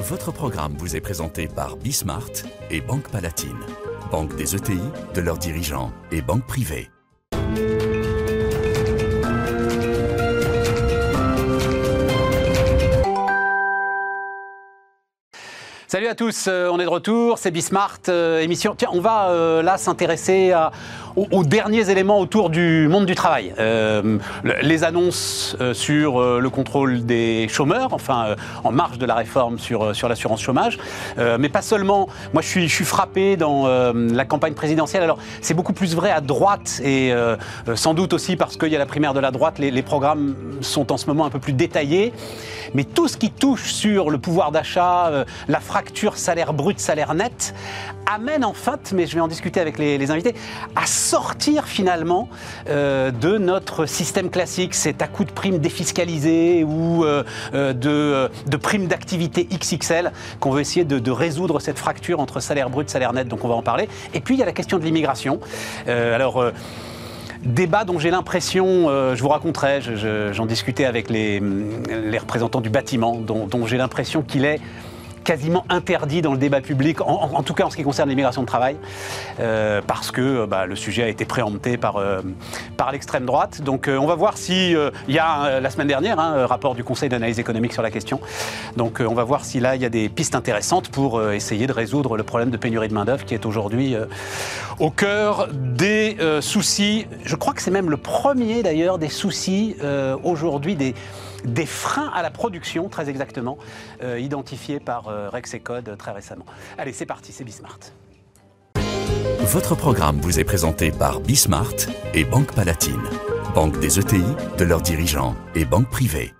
Votre programme vous est présenté par Bismart et Banque Palatine, banque des ETI, de leurs dirigeants et banque privée. Salut à tous, euh, on est de retour, c'est Bismart, euh, émission. Tiens, on va euh, là s'intéresser aux, derniers éléments autour du monde du travail. les annonces sur le contrôle des chômeurs, enfin en marge de la réforme sur, sur l'assurance chômage, mais pas seulement. Moi, je suis, frappé dans la campagne présidentielle. Alors, c'est beaucoup plus vrai à droite et sans doute aussi parce qu'il y a la primaire de la droite, les, les programmes sont en ce moment un peu plus détaillés. Mais tout ce qui touche sur le pouvoir d'achat, la fracture, salaire brut, salaire net, amène en fait, mais je vais en discuter avec les, invités, à sortir finalement euh, de notre système classique, c'est à coup de primes défiscalisées ou euh, euh, de, de primes d'activité XXL qu'on veut essayer de, résoudre cette fracture entre salaire brut, salaire net, donc on va en parler. Et puis il y a la question de l'immigration. alors débat dont j'ai l'impression, je vous raconterai, j'en discutais avec les, les, représentants du bâtiment, dont j'ai l'impression qu'il est quasiment interdit dans le débat public, en, tout cas en ce qui concerne l'immigration de travail, euh, parce que euh, bah, le sujet a été préempté par, euh, par l'extrême droite. Donc on va voir si il y a la semaine dernière un hein, rapport du Conseil d'analyse économique sur la question. Donc on va voir si là il y a des pistes intéressantes pour essayer de résoudre le problème de pénurie de main d'œuvre qui est aujourd'hui au cœur des soucis. Je crois que c'est même le premier d'ailleurs des soucis aujourd'hui des des freins à la production, très exactement, euh, identifiés par euh, Rex et Code très récemment. Allez, c'est parti, c'est Bismart. Votre programme vous est présenté par Bismart et Banque Palatine, banque des ETI, de leurs dirigeants et banque privée.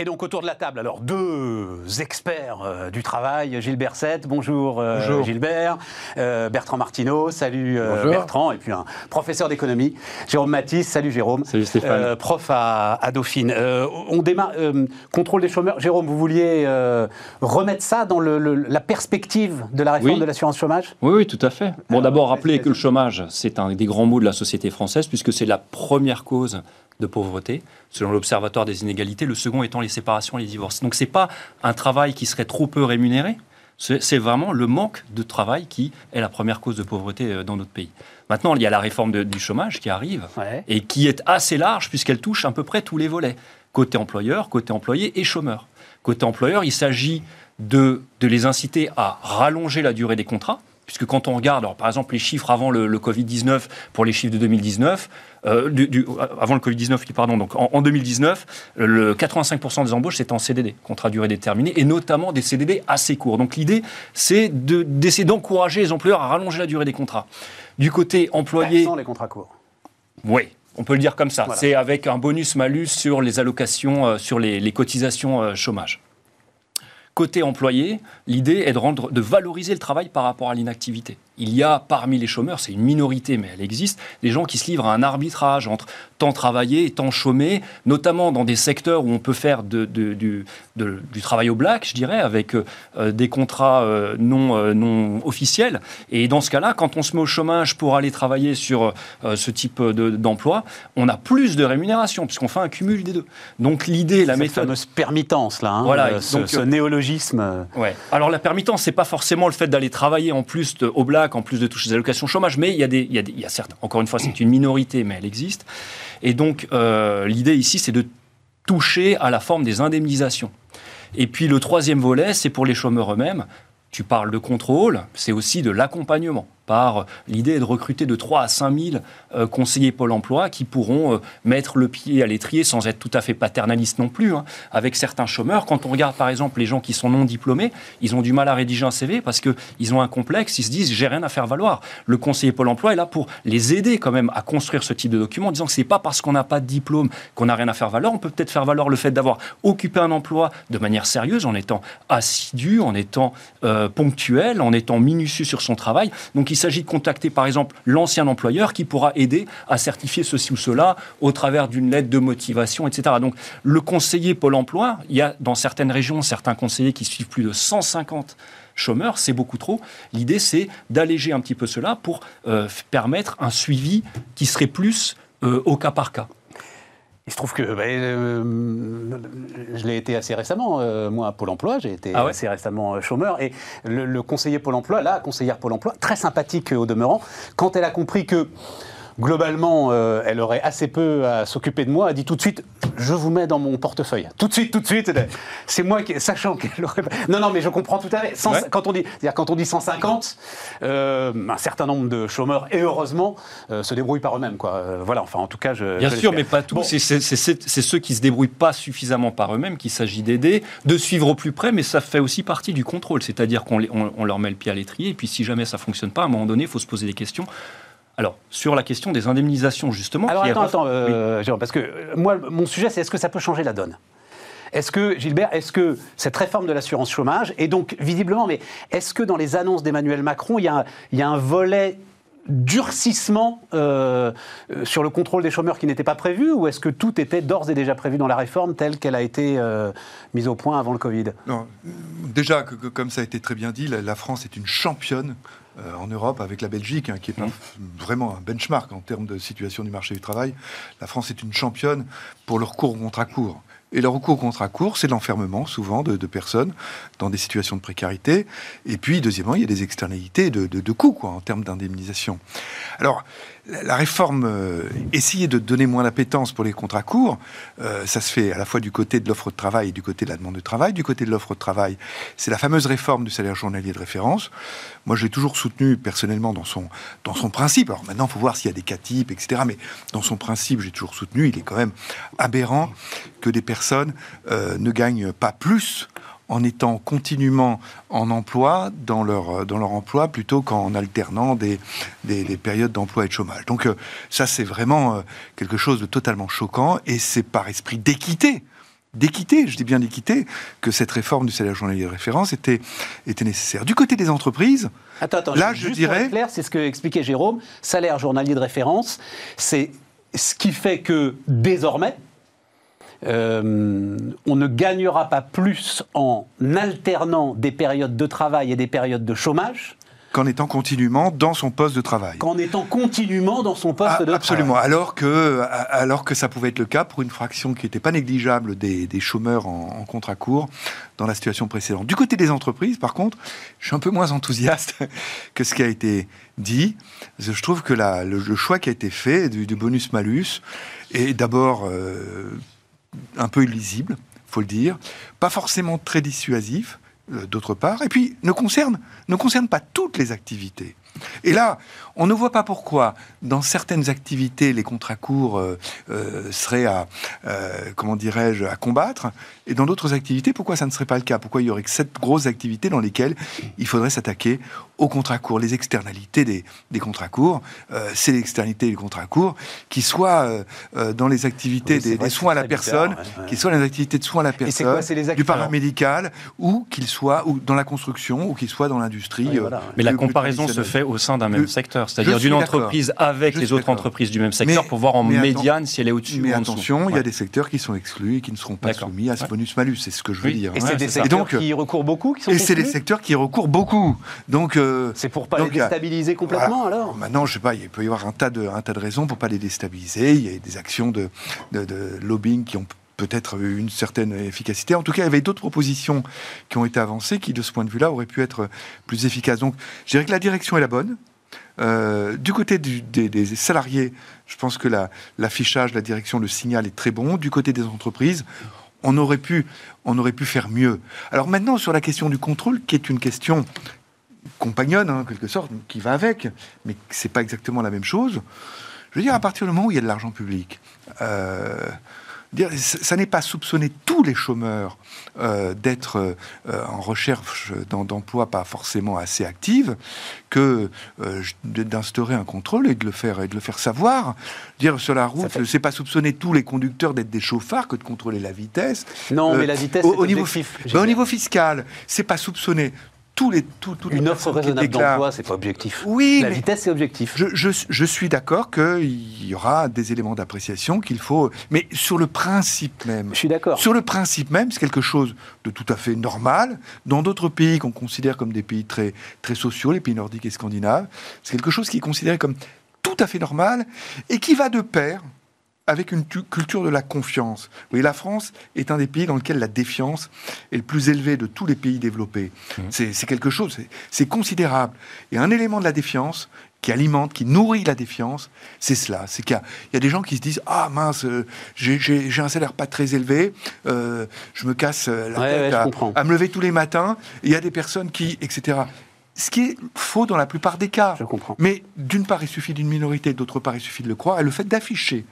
Et donc autour de la table, alors deux experts euh, du travail, Gilbert Sette, bonjour, euh, Gilbert, euh, Bertrand Martineau, salut Bertrand, et puis un professeur d'économie, Jérôme Matisse, salut Jérôme, salut Stéphane, prof à, Dauphine. on démarre, contrôle des chômeurs, Jérôme, vous vouliez remettre ça dans la perspective de la réforme de l'assurance chômage? Oui, oui, tout à fait. Bon, d'abord rappeler que le chômage, c'est un des grands mots de la société française, puisque c'est la première cause de pauvreté, selon l'Observatoire des inégalités, le second étant les séparations et les divorces. Donc ce n'est pas un travail qui serait trop peu rémunéré, c'est vraiment le manque de travail qui est la première cause de pauvreté euh, dans notre pays. Maintenant, il y a la réforme du chômage qui arrive et qui est assez large puisqu'elle touche à peu près tous les volets, côté employeur, côté employé et chômeur. Côté employeur, il s'agit de, de les inciter à rallonger la durée des contrats, puisque quand on regarde, par exemple, les chiffres avant le, Covid-19, pour les chiffres de 2019, euh, du, avant le Covid-19, pardon, donc en, 2019, le 85% des embauches, c'était en CDD, contrat durée déterminée, et notamment des CDD assez courts. Donc l'idée, c'est d'essayer d'encourager les employeurs à rallonger la durée des contrats. Du côté employé... Sans les contrats courts. Oui, on peut le dire comme ça. C'est avec un bonus-malus sur les allocations, euh, sur les, cotisations euh, chômage. Côté employé, l'idée est de, valoriser le travail par rapport à l'inactivité il y a parmi les chômeurs, c'est une minorité, mais elle existe, des gens qui se livrent à un arbitrage entre temps travaillé et temps chômé, notamment dans des secteurs où on peut faire de, du, travail au black, je dirais, avec euh, des contrats euh, non, euh, non officiels. Et dans ce cas-là, quand on se met au chômage pour aller travailler sur ce type d'emploi, on a plus de rémunération, puisqu'on fait un cumul des deux. Donc l'idée, la méthode... fameuse permittance, là, hein, voilà, ce, ce néologisme. Ouais. Alors la permittance, c'est pas forcément le fait d'aller travailler en plus au black en plus de toucher les allocations chômage, mais il y a, des, il y a, il y a certes, encore une fois, c'est une minorité, mais elle existe. Et donc, euh, l'idée ici, c'est de toucher à la forme des indemnisations. Et puis le troisième volet, c'est pour les chômeurs eux-mêmes. Tu parles de contrôle, c'est aussi de l'accompagnement par l'idée de recruter de 3 à 5 000 euh, conseillers Pôle emploi qui pourront euh, mettre le pied à l'étrier sans être tout à fait paternaliste non plus, hein, avec certains chômeurs. Quand on regarde par exemple les gens qui sont non diplômés, ils ont du mal à rédiger un CV parce qu'ils ont un complexe, ils se disent j'ai rien à faire valoir. Le conseiller Pôle emploi est là pour les aider quand même à construire ce type de document en disant que c'est pas parce qu'on n'a pas de diplôme qu'on n'a rien à faire valoir. On peut peut-être faire valoir le fait d'avoir occupé un emploi de manière sérieuse, en étant assidu, en étant euh, ponctuel, en étant minutieux sur son travail. Donc il s'agit de contacter par exemple l'ancien employeur qui pourra aider à certifier ceci ou cela au travers d'une lettre de motivation, etc. Donc le conseiller Pôle Emploi, il y a dans certaines régions certains conseillers qui suivent plus de 150 chômeurs, c'est beaucoup trop. L'idée, c'est d'alléger un petit peu cela pour euh, permettre un suivi qui serait plus euh, au cas par cas. Il se trouve que ben, euh, je l'ai été assez récemment, euh, moi, à Pôle emploi. J'ai été Ah ouais assez récemment euh, chômeur. Et le, le conseiller Pôle emploi, la conseillère Pôle emploi, très sympathique au demeurant, quand elle a compris que. Globalement, euh, elle aurait assez peu à s'occuper de moi. A dit tout de suite, je vous mets dans mon portefeuille. Tout de suite, tout de suite. C'est moi qui, sachant qu'elle aurait. Non, non, mais je comprends tout à fait. Ouais. Quand on dit, quand on dit 150, euh, un certain nombre de chômeurs et heureusement euh, se débrouillent par eux-mêmes, quoi. Voilà. Enfin, en tout cas, je. Bien je sûr, mais pas tous. Bon. C'est- ceux qui se débrouillent pas suffisamment par eux-mêmes qu'il s'agit d'aider, de suivre au plus près, mais ça fait aussi partie du contrôle. C'est-à-dire qu'on les- on- on leur met le pied à l'étrier, et puis si jamais ça fonctionne pas, à un moment donné, il faut se poser des questions. Alors, sur la question des indemnisations, justement. Alors attends, attends, euh, Jérôme, parce que euh, moi, mon sujet, c'est est-ce que ça peut changer la donne? Est-ce que, Gilbert, est-ce que cette réforme de l'assurance chômage, et donc visiblement, mais est-ce que dans les annonces d'Emmanuel Macron, il y a un, il y a un volet durcissement euh, euh, sur le contrôle des chômeurs qui n'était pas prévu, ou est-ce que tout était d'ores et déjà prévu dans la réforme telle qu'elle a été euh, mise au point avant le Covid? Non, déjà, que- que- comme ça a été très bien dit, la, la France est une championne euh, en Europe avec la Belgique, hein, qui est pas vraiment un benchmark en termes de situation du marché du travail. La France est une championne pour le recours au contrat court. Et le recours au contrat court, c'est l'enfermement souvent de, de personnes dans des situations de précarité. Et puis, deuxièmement, il y a des externalités de, de, de coûts quoi, en termes d'indemnisation. Alors, la, réforme, euh, essayer de donner moins d'appétence pour les contrats courts, euh, ça se fait à la fois du côté de l'offre de travail et du côté de la demande de travail. Du côté de l'offre de travail, c'est la fameuse réforme du salaire journalier de référence. Moi, je l'ai toujours soutenu personnellement dans son, dans son principe. Alors maintenant, il faut voir s'il y a des cas types, etc. Mais dans son principe, j'ai toujours soutenu. Il est quand même aberrant que des personnes euh, ne gagnent pas plus en étant continuellement en emploi dans leur, dans leur emploi plutôt qu'en alternant des, des, des périodes d'emploi et de chômage. Donc euh, ça, c'est vraiment euh, quelque chose de totalement choquant et c'est par esprit d'équité d'équité, je dis bien d'équité, que cette réforme du salaire journalier de référence était, était nécessaire. Du côté des entreprises, Attends, attends, Là, je dirais- clair, c'est ce que expliquait Jérôme, salaire journalier de référence, c'est ce qui fait que désormais, euh, on ne gagnera pas plus en alternant des périodes de travail et des périodes de chômage qu'en étant continuellement dans son poste de travail. qu'en étant continuellement dans son poste Ah, de absolument. travail. Alors que, alors que ça pouvait être le cas pour une fraction qui n'était pas négligeable des, des chômeurs en, en contrat court dans la situation précédente. Du côté des entreprises, par contre, je suis un peu moins enthousiaste que ce qui a été dit. Je trouve que la- le, le choix qui a été fait du, du bonus-malus est d'abord euh, un peu illisible, faut le dire, pas forcément très dissuasif, euh, d'autre part, et puis ne concerne, ne concerne pas toutes les activités. Et là, on ne voit pas pourquoi, dans certaines activités, les contrats courts euh, euh, seraient à, euh, comment dirais-je, à combattre, et dans d'autres activités, pourquoi ça ne serait pas le cas? Pourquoi il y aurait que cette grosse activité dans lesquelles il faudrait s'attaquer aux contrats courts, les externalités des, des contrats courts, euh, c'est l'externalité des contrats courts, qui soient euh, euh, dans les activités Oui, des, soins à la personne, ouais, ouais. qui soient dans les activités de soins à la Et c'est quoi, personne, c'est les du paramédical, ou qu'ils soient ou dans la construction, ou qu'ils soient dans l'industrie. Oui, voilà, ouais. Mais la comparaison se traditionnelle. Fait au sein d'un même secteur, c'est-à-dire d'une entreprise avec Je les autres entreprises du même secteur Mais- pour voir en médiane si elle est au-dessus ou en dessous. attention, il y a des secteurs qui sont exclus et qui ne seront pas soumis à ce Ouais. bonus-malus, c'est ce que je veux Oui. dire. Et Ouais, c'est des secteurs donc, qui recourent beaucoup, qui sont Et c'est les exclus secteurs qui recourent beaucoup. Donc, euh, C'est pour pas donc, les y déstabiliser complètement voilà. alors Maintenant, je sais pas, il peut y avoir un tas de, un tas de raisons pour pas les déstabiliser. Il y a des actions de, de, de lobbying qui ont peut-être eu une certaine efficacité. En tout cas, il y avait d'autres propositions qui ont été avancées qui, de ce point de vue-là, auraient pu être plus efficaces. Donc, je dirais que la direction est la bonne. Euh, du côté des, salariés, je pense que la- l'affichage, la direction, le signal est très bon. Du côté des entreprises, on aurait pu, on aurait pu faire mieux. Alors maintenant, sur la question du contrôle, qui est une question compagnonne, hein, en quelque sorte, qui va avec, mais c'est pas exactement la même chose. Je veux dire, à partir du moment où il y a de l'argent public, euh, ça ça n'est pas soupçonner tous les chômeurs euh, d'être euh, en recherche d'em- d'emploi pas forcément assez active que euh, d'instaurer un contrôle et de le faire et de le faire savoir. Dire sur la route, fait- c'est pas soupçonner tous les conducteurs d'être des chauffards que de contrôler la vitesse. Non, mais la vitesse, au, au niveau, ben, au niveau fiscal, c'est pas soupçonner tous les tous, toutes les Une offre raisonnable d'emploi, c'est pas objectif. Oui, La mais- vitesse, c'est objectif. je, je, je suis d'accord qu'il y aura des éléments d'appréciation qu'il faut. Mais sur le principe même. Je suis d'accord. Sur le principe même, c'est quelque chose de tout à fait normal. Dans d'autres pays qu'on considère comme des pays très, très sociaux, les pays nordiques et scandinaves, c'est quelque chose qui est considéré comme tout à fait normal et qui va de pair avec une culture de la confiance. Oui, la France est un des pays dans lequel la défiance est le plus élevé de tous les pays développés. Mmh. C'est quelque chose, c'est considérable. Et un élément de la défiance, qui alimente, qui nourrit la défiance, c'est cela. C'est qu'il y, a des gens qui se disent Ah mince, euh, j'ai un salaire pas très élevé, euh, je me casse la tête à, me lever tous les matins. Il y a des personnes qui, etc. Ce qui est faux dans la plupart des cas. Je comprends. Mais d'une part, il suffit d'une minorité, d'autre part, il suffit de le croire. Et le fait d'afficher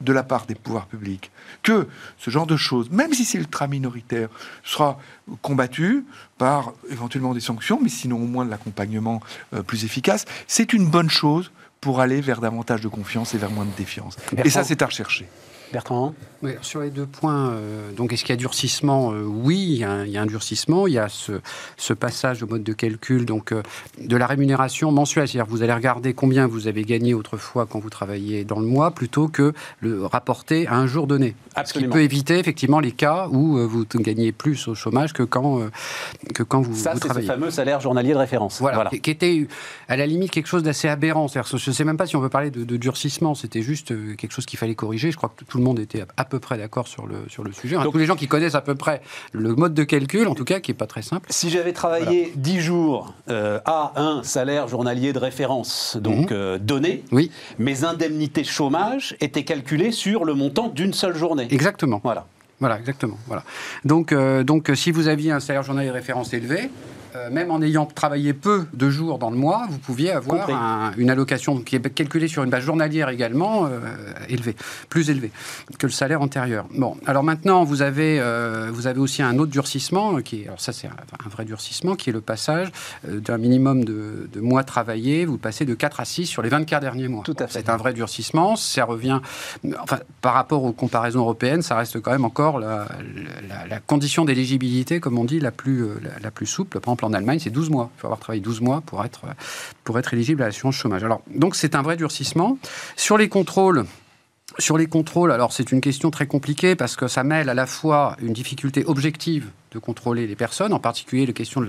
de la part des pouvoirs publics que ce genre de choses, même si c'est ultra minoritaire, sera combattu par éventuellement des sanctions, mais sinon au moins de l'accompagnement euh, plus efficace, c'est une bonne chose pour aller vers davantage de confiance et vers moins de défiance. Et ça, c'est à rechercher. Bertrand oui, Sur les deux points, euh, donc est-ce qu'il y a durcissement euh, Oui, il y, a un, durcissement. Il y a ce, passage au mode de calcul donc, euh, de la rémunération mensuelle. C'est-à-dire vous allez regarder combien vous avez gagné autrefois quand vous travailliez dans le mois plutôt que le rapporter à un jour donné. Absolument. Ce qui peut éviter effectivement les cas où vous gagnez plus au chômage que quand, que quand vous, Ça, c'est ce fameux salaire journalier de référence. Voilà, Qui était à la limite quelque chose d'assez aberrant. Je ne sais même pas si on peut parler de, de durcissement. C'était juste quelque chose qu'il fallait corriger. Je crois que tout le monde était à peu près d'accord sur le, sur le sujet. tous les gens qui connaissent à peu près le mode de calcul, en tout cas, qui n'est pas très simple. Si j'avais travaillé 10 jours euh, à un salaire journalier de référence, donc mhm. euh, donné, oui. mes indemnités chômage étaient calculées sur le montant d'une seule journée. Exactement. Voilà. Voilà, exactement. Voilà. Donc, euh, donc, si vous aviez un salaire journalier de référence élevé, euh, même en ayant travaillé peu de jours dans le mois, vous pouviez avoir une allocation qui est calculée sur une base journalière également euh, élevée, plus élevée que le salaire antérieur. Bon, alors maintenant, vous avez, euh, vous avez aussi un autre durcissement, qui est, alors ça c'est un, vrai durcissement, qui est le passage d'un minimum de, mois travaillés, vous passez de 4 à 6 sur les 24 derniers mois. Tout à fait. C'est un vrai durcissement, ça revient, enfin, par rapport aux comparaisons européennes, ça reste quand même encore la, condition d'éligibilité, comme on dit, la plus, la, plus souple. Par exemple, en Allemagne, c'est 12 mois. Il faut avoir travaillé 12 mois pour être, pour être éligible à l'assurance chômage. Alors, donc, c'est un vrai durcissement. Sur les contrôles, sur les contrôles, alors c'est une question très compliquée parce que ça mêle à la fois une difficulté objective de contrôler les personnes, en particulier la question de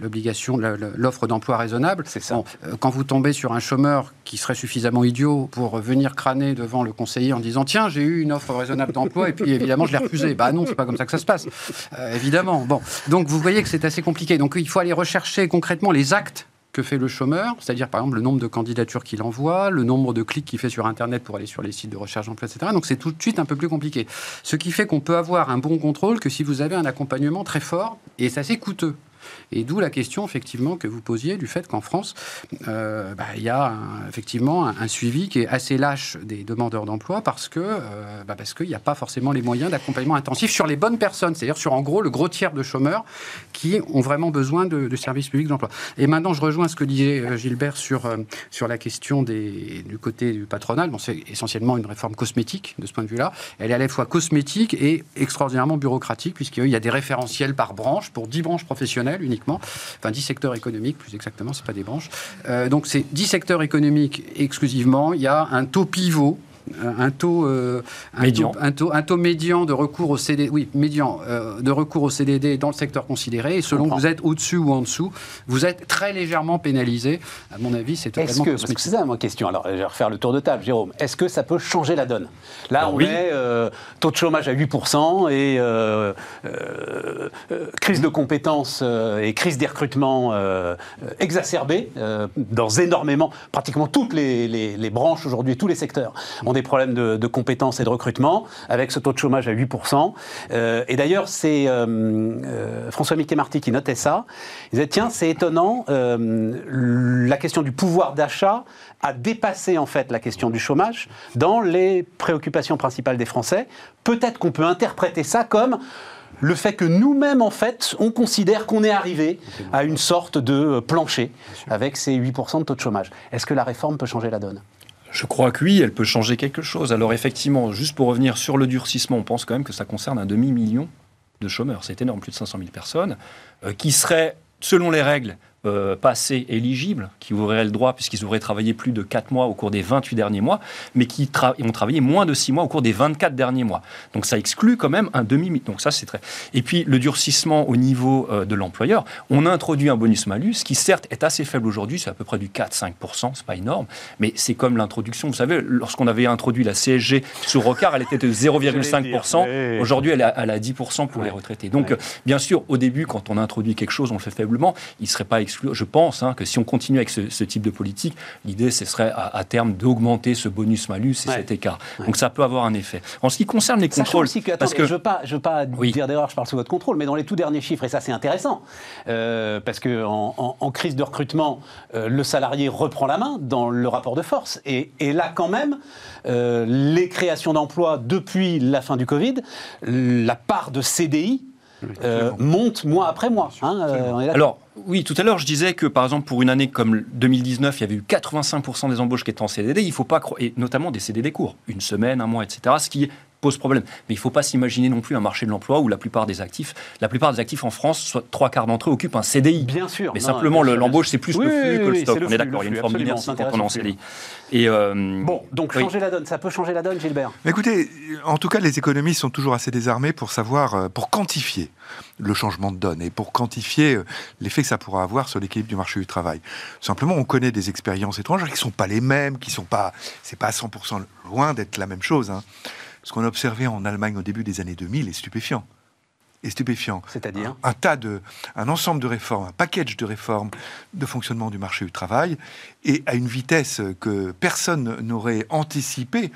l'obligation, l'offre d'emploi raisonnable. C'est ça. Euh, quand vous tombez sur un chômeur qui serait suffisamment idiot pour venir crâner devant le conseiller en disant tiens j'ai eu une offre raisonnable d'emploi et puis évidemment je l'ai refusé. Bah non, c'est pas comme ça que ça se passe. Euh, évidemment. Bon, donc vous voyez que c'est assez compliqué. Donc il faut aller rechercher concrètement les actes que fait le chômeur, c'est-à-dire par exemple le nombre de candidatures qu'il envoie, le nombre de clics qu'il fait sur Internet pour aller sur les sites de recherche d'emploi, etc. Donc c'est tout de suite un peu plus compliqué. Ce qui fait qu'on peut avoir un bon contrôle que si vous avez un accompagnement très fort, et c'est assez coûteux. Et d'où la question, effectivement, que vous posiez du fait qu'en France, euh, bah, il y a effectivement un, suivi qui est assez lâche des demandeurs d'emploi parce que euh, bah, parce qu'il n'y a pas forcément les moyens d'accompagnement intensif sur les bonnes personnes, c'est-à-dire sur en gros le gros tiers de chômeurs qui ont vraiment besoin de, services publics d'emploi. Et maintenant, je rejoins ce que disait euh, Gilbert sur, sur la question du côté du patronal. Bon, c'est essentiellement une réforme cosmétique de ce point de vue-là. Elle est à la fois cosmétique et extraordinairement bureaucratique puisqu'il y a des référentiels par branche pour 10 branches professionnelles uniquement, enfin 10 secteurs économiques plus exactement, c'est pas des branches. Euh, donc c'est 10 secteurs économiques exclusivement. Il y a un taux pivot un taux, euh, médian. un, taux, un taux médian de recours au CDD, oui, médian euh, de recours au CDD dans le secteur considéré. Et selon que vous êtes au-dessus ou en dessous, vous êtes très légèrement pénalisé. À mon avis, c'est totalement Est-ce que, c'est ça ma question. Alors, je vais refaire le tour de table, Jérôme. Est-ce que ça peut changer la donne? Là, on est euh, taux de chômage à 8% et crise de compétences et crise des recrutements exacerbée dans énormément, pratiquement toutes les, les branches aujourd'hui, tous les secteurs. On des problèmes de, compétences et de recrutement, avec ce taux de chômage à 8%. Euh, et d'ailleurs, c'est euh, euh, François Mickey-Marty qui notait ça. Il disait, tiens, c'est étonnant, la question du pouvoir d'achat a dépassé en fait la question du chômage dans les préoccupations principales des Français. Peut-être qu'on peut interpréter ça comme le fait que nous-mêmes, en fait, on considère qu'on est arrivé à une sorte de plancher avec ces 8% de taux de chômage. Est-ce que la réforme peut changer la donne? Je crois que oui, elle peut changer quelque chose. Alors effectivement, juste pour revenir sur le durcissement, on pense quand même que ça concerne un demi-million de chômeurs. C'est énorme, plus de 500 000 personnes, euh, qui seraient, selon les règles, euh, passés éligibles, qui auraient le droit, puisqu'ils auraient travaillé plus de 4 mois au cours des 28 derniers mois, mais qui ont travaillé moins de 6 mois au cours des 24 derniers mois. Donc ça exclut quand même un demi. Donc ça, c'est très. Et puis le durcissement au niveau euh, de l'employeur, on a introduit un bonus-malus qui, certes, est assez faible aujourd'hui, c'est à peu près du 4-5%, c'est pas énorme, mais c'est comme l'introduction. Vous savez, lorsqu'on avait introduit la CSG sur Rocard, elle était de 0,5%. Aujourd'hui, elle est à 10% pour les retraités. Donc, bien sûr, au début, quand on introduit quelque chose, on le fait faiblement. Il ne serait pas exclu. Je pense hein, que si on continue avec ce, type de politique, l'idée, ce serait à, terme d'augmenter ce bonus-malus et cet écart. Donc, ça peut avoir un effet. En ce qui concerne les contrôles. Aussi que, parce que je ne veux pas, je veux pas dire d'erreur, je parle sous votre contrôle, mais dans les tout derniers chiffres, et ça, c'est intéressant, euh, parce qu'en en, crise de recrutement, euh, le salarié reprend la main dans le rapport de force. Et, là, quand même, euh, les créations d'emplois depuis la fin du Covid, la part de CDI euh, monte mois après mois. Hein, euh, Alors, oui, tout à l'heure, je disais que, par exemple, pour une année comme 2019, il y avait eu 85% des embauches qui étaient en CDD. Il ne faut pas, et notamment des CDD courts, une semaine, un mois, etc. Ce qui pose problème. Mais il ne faut pas s'imaginer non plus un marché de l'emploi où la plupart des actifs, la plupart des actifs en France, soit trois quarts d'entre eux occupent un CDI. Bien sûr. Mais simplement, l'embauche, c'est plus le flux que le stock. on est d'accord, il y a une forme d'inertie quand on est en CDI. Et euh, bon, donc changer la donne, ça peut changer la donne, Gilbert. écoutez, en tout cas, les économistes sont toujours assez désarmés pour savoir, euh, pour quantifier le changement de donne et pour quantifier euh, l'effet que ça pourra avoir sur l'équilibre du marché du travail. Simplement, on connaît des expériences étrangères qui ne sont pas les mêmes, qui sont pas, c'est pas à 100% loin d'être la même chose. Hein. Ce qu'on a observé en Allemagne au début des années 2000 est stupéfiant stupéfiant. C'est-à-dire un, tas de, un ensemble de réformes, un package de réformes de fonctionnement du marché du travail, et à une vitesse que personne n'aurait anticipé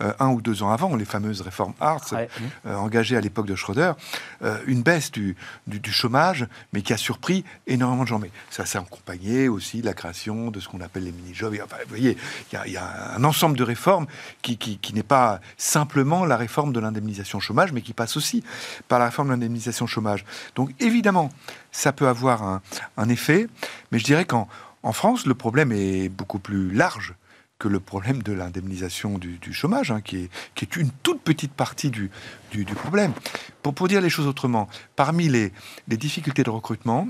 euh, un ou deux ans avant, les fameuses réformes Hartz, euh, engagées à l'époque de Schröder, euh, une baisse du, du, chômage, mais qui a surpris énormément de gens. Mais ça s'est accompagné aussi de la création de ce qu'on appelle les mini-jobs. Enfin, vous voyez, il y, a un ensemble de réformes qui, qui, qui n'est pas simplement la réforme de l'indemnisation chômage, mais qui passe aussi par la réforme de l'indemnisation chômage. Donc évidemment, ça peut avoir un, effet, mais je dirais qu'en en France, le problème est beaucoup plus large que le problème de l'indemnisation du, chômage, hein, qui, est, une toute petite partie du, problème. Pour, dire les choses autrement, parmi les, les, difficultés de recrutement,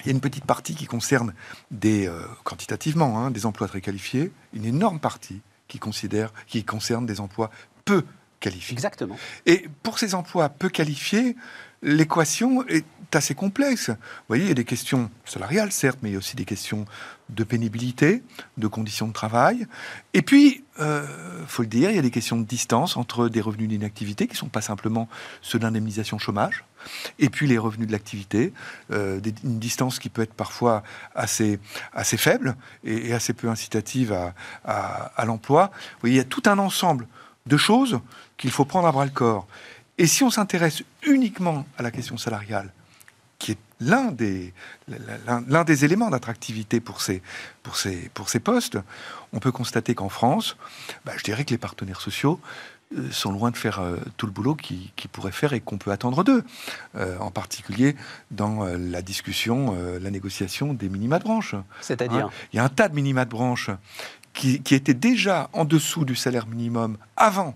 il y a une petite partie qui concerne des, euh, quantitativement hein, des emplois très qualifiés, une énorme partie qui, considère, qui concerne des emplois peu qualifiés. Exactement. Et pour ces emplois peu qualifiés, l'équation est assez complexe. Vous voyez, il y a des questions salariales, certes, mais il y a aussi des questions de pénibilité, de conditions de travail. Et puis, il euh, faut le dire, il y a des questions de distance entre des revenus d'inactivité qui ne sont pas simplement ceux d'indemnisation chômage, et puis les revenus de l'activité, euh, une distance qui peut être parfois assez, assez faible et, assez peu incitative à, à l'emploi. Vous voyez, il y a tout un ensemble de choses qu'il faut prendre à bras le corps. Et si on s'intéresse uniquement à la question salariale, qui est l'un des, l'un des éléments d'attractivité pour ces, pour, ces, pour ces postes, on peut constater qu'en France, bah, je dirais que les partenaires sociaux euh, sont loin de faire euh, tout le boulot qu'ils pourraient faire et qu'on peut attendre d'eux, euh, en particulier dans la discussion, la négociation des minima de branche. C'est-à-dire hein, Il y a un tas de minima de branche qui, qui étaient déjà en dessous du salaire minimum avant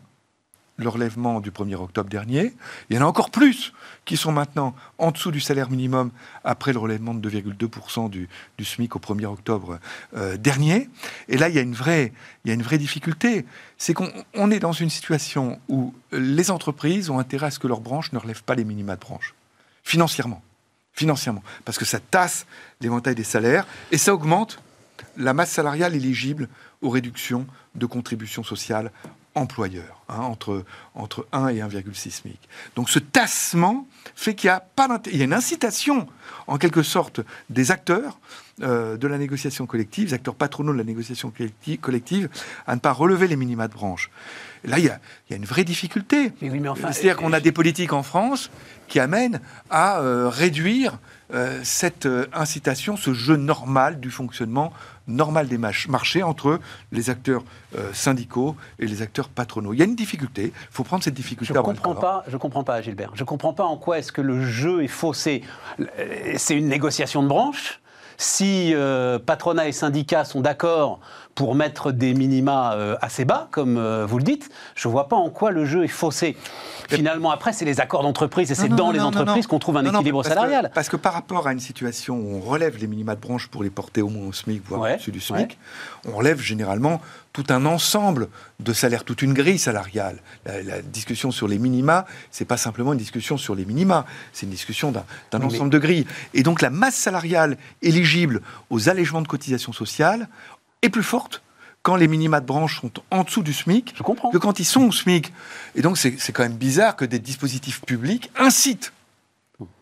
le relèvement du 1er octobre dernier. Il y en a encore plus qui sont maintenant en dessous du salaire minimum après le relèvement de 2,2% du, SMIC au 1er octobre euh, dernier. Et là, il y a une vraie, il y a une vraie difficulté. C'est qu'on est dans une situation où les entreprises ont intérêt à ce que leurs branches ne relèvent pas les minima de branche, financièrement. Financièrement. Parce que ça tasse l'éventail des salaires et ça augmente la masse salariale éligible aux réductions de contributions sociales employeurs, hein, entre, entre 1 et 1,6 SMIC. Donc ce tassement fait qu'il y a, pas il y a une incitation, en quelque sorte, des acteurs euh, de la négociation collective, des acteurs patronaux de la négociation collective, à ne pas relever les minima de branche. Là, il y a, il y a une vraie difficulté. C'est-à-dire qu'on a des politiques en France qui amènent à euh, réduire euh, cette incitation, ce jeu normal du fonctionnement normal des marchés entre les acteurs euh, syndicaux et les acteurs patronaux. Il y a une difficulté, il faut prendre cette difficulté je comprends pas, Je ne comprends pas, Gilbert. Je ne comprends pas en quoi est-ce que le jeu est faussé. C'est une négociation de branche. Si euh, patronat et syndicats sont d'accord pour mettre des minima euh, assez bas, comme vous le dites, je ne vois pas en quoi le jeu est faussé. finalement, après, c'est les accords d'entreprise et c'est dans non, les non, entreprises qu'on trouve un équilibre parce que- salarial. parce que par rapport à une situation où on relève les minima de branche pour les porter au moins au SMIC, voire Ouais, au-dessus du SMIC, on relève généralement tout un ensemble de salaires, toute une grille salariale. La, la discussion sur les minima, c'est pas simplement une discussion sur les minima, c'est une discussion d'un mais- ensemble de grilles. Et donc la masse salariale éligible aux allègements de cotisations sociales est plus forte quand les minima de branche sont en dessous du SMIC Je comprends. que quand ils sont au SMIC. Et donc, c'est quand même bizarre que des dispositifs publics incitent,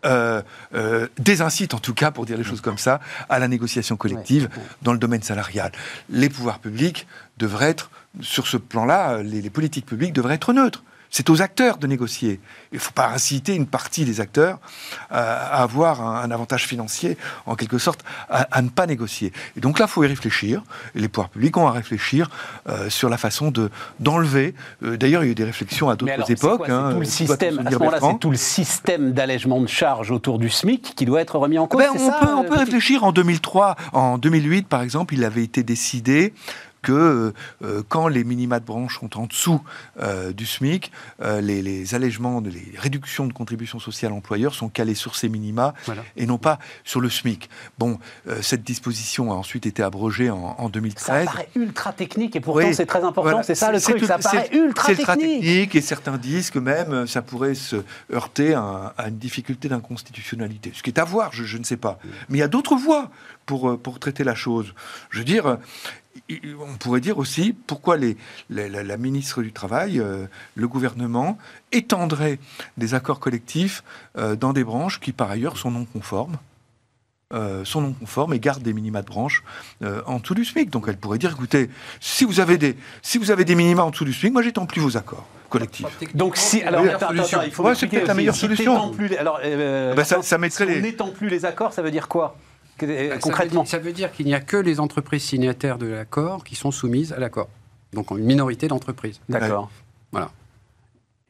euh, euh, désincitent en tout cas, pour dire les choses comme ça, à la négociation collective Ouais. dans le domaine salarial. Les pouvoirs publics devraient être, sur ce plan-là, les, les politiques publiques devraient être neutres. C'est aux acteurs de négocier. Il ne faut pas inciter une partie des acteurs euh, à avoir un, un avantage financier, en quelque sorte, à, à ne pas négocier. Et donc là, il faut y réfléchir. Et les pouvoirs publics ont à réfléchir euh, sur la façon de d'enlever. euh, D'ailleurs, il y a eu des réflexions à d'autres alors, c'est époques. quoi? C'est hein, tout le système. À ce souvenir, moment-là, Bertrand. c'est tout le système d'allègement de charges autour du SMIC qui doit être remis en cause. Ben, c'est on, ça, peut, on peut réfléchir. En 2003, en 2008, par exemple, il avait été décidé que euh, quand les minima de branche sont en dessous euh, du SMIC, euh, les, les allègements, de- les réductions de contributions sociales employeurs sont calés sur ces minima Voilà. et non pas sur le SMIC. Bon, euh, cette disposition a ensuite été abrogée en, en Ça 2013. paraît ultra technique et pourtant Oui, c'est très important. Voilà. C'est ça le truc. tout- Ça paraît ultra C'est ultra technique. technique et certains disent que même euh, ça pourrait se heurter à, à une difficulté d'inconstitutionnalité. Ce qui est à voir, je, je ne sais pas. Mais il y a d'autres voies pour, euh, pour traiter la chose. Je veux dire, on pourrait dire aussi pourquoi les, les- la, la ministre du Travail, euh, le gouvernement, étendrait des accords collectifs euh, dans des branches qui par ailleurs sont non conformes. euh, sont non conformes et gardent des minima de branche euh, en dessous du SMIC. Donc elle pourrait dire, écoutez, si vous avez des, si vous avez des minima en dessous du SMIC, moi j'étends plus vos accords collectifs. Donc si alors meilleure attends, attends, solution. attends, il faut Ouais, c'est peut-être la meilleure Si solution. plus les- alors euh, Ben, ça- mettrait si on les- n'étend plus les accords, ça veut dire quoi? Bah, ça concrètement veut dire- Ça veut dire qu'il n'y a que les entreprises signataires de l'accord qui sont soumises à l'accord. Donc une minorité d'entreprises. D'accord. Voilà.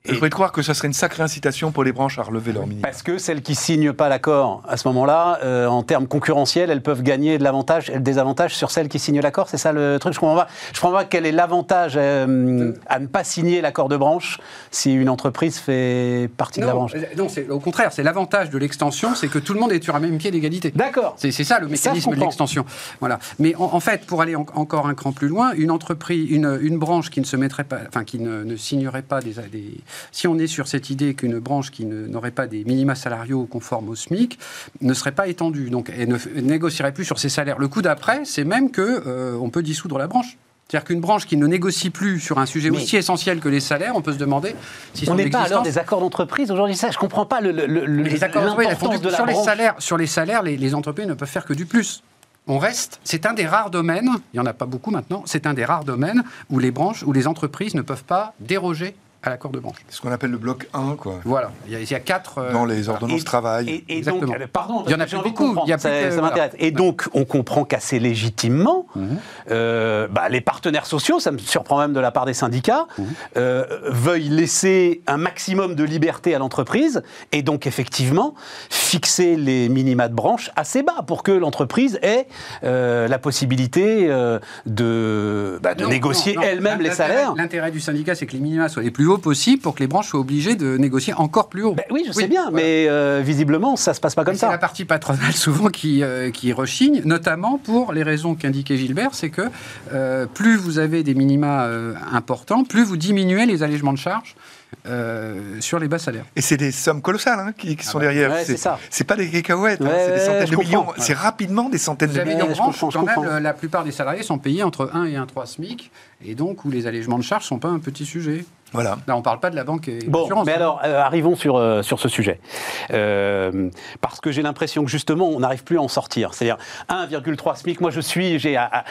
Je pourrais croire que ça serait une sacrée incitation pour les branches à relever leur minima. Parce que celles qui signent pas l'accord, à ce moment-là, euh, en termes concurrentiels, elles peuvent gagner de l'avantage et le désavantage sur celles qui signent l'accord. C'est ça le truc. Je comprends pas. Je comprends pas quel est l'avantage euh, à ne pas signer l'accord de branche si une entreprise fait partie de la branche. euh, non, c'est au contraire, c'est l'avantage de l'extension, c'est que tout le monde est sur un même pied d'égalité. D'accord. C'est ça le Ça, mécanisme de comprends. l'extension. Voilà. Mais en, en fait, pour aller en- encore un cran plus loin, une entreprise, une, une branche qui ne se mettrait pas, enfin qui ne, ne signerait pas des, des- si on est sur cette idée qu'une branche qui n'aurait pas des minima salariaux conformes au SMIC ne serait pas étendue, donc et ne, négocierait plus sur ses salaires. Le coup d'après, c'est même que euh, on peut dissoudre la branche. C'est-à-dire qu'une branche qui ne négocie plus sur un sujet Mais- aussi essentiel que les salaires, on peut se demander si On n'est pas existence- des accords d'entreprise aujourd'hui. Ça, je comprends pas le, le- le- mais les accords de la sur les salaires, sur les salaires, les, les entreprises ne peuvent faire que du plus. On reste, c'est un des rares domaines, il n'y en a pas beaucoup maintenant, c'est un des rares domaines où les branches, où les entreprises ne peuvent pas déroger à l'accord de branche. Ce qu'on appelle le bloc 1, quoi. Voilà, il y a, il y a quatre... euh, Dans les ordonnances Et- travail. Et, et Exactement. donc, pardon, Il y en a plus beaucoup, il y a ça, plus que- ça m'intéresse. voilà. Et donc, on comprend qu'assez légitimement, Mhm. euh, bah, les partenaires sociaux, ça me surprend même de la part des syndicats, euh, veuillent laisser un maximum de liberté à l'entreprise et donc effectivement fixer les minima de branche assez bas pour que l'entreprise ait euh, la possibilité euh, de, bah, de Non, négocier elle-même les salaires. L'intérêt du syndicat, c'est que les minima soient les plus hauts possibles pour que les branches soient obligées de négocier encore plus haut. Ben oui, je sais Oui, bien, voilà. mais euh, visiblement, ça se passe pas comme C'est ça. la partie patronale souvent qui, euh, qui rechigne, notamment pour les raisons qu'indiquait Gilbert, c'est que euh, plus vous avez des minima euh, importants, plus vous diminuez les allègements de charges euh, sur les bas salaires. Et c'est des sommes colossales hein, qui, qui sont Ah bah, derrière. ouais, c'est c'est pas des cacahuètes, hein, c'est des centaines de millions. C'est rapidement des centaines Vous de millions. des je branches comprends, je la plupart des salariés sont payés entre 1 et 1,3 SMIC, et donc où les allègements de charges ne sont pas un petit sujet. Voilà. Là, on ne parle pas de la banque et Bon, l'assurance, mais hein. alors, euh, arrivons sur, euh, sur ce sujet. Euh, parce que j'ai l'impression que justement, on n'arrive plus à en sortir. C'est-à-dire 1,3 SMIC. Moi, je suis, j'ai à- à-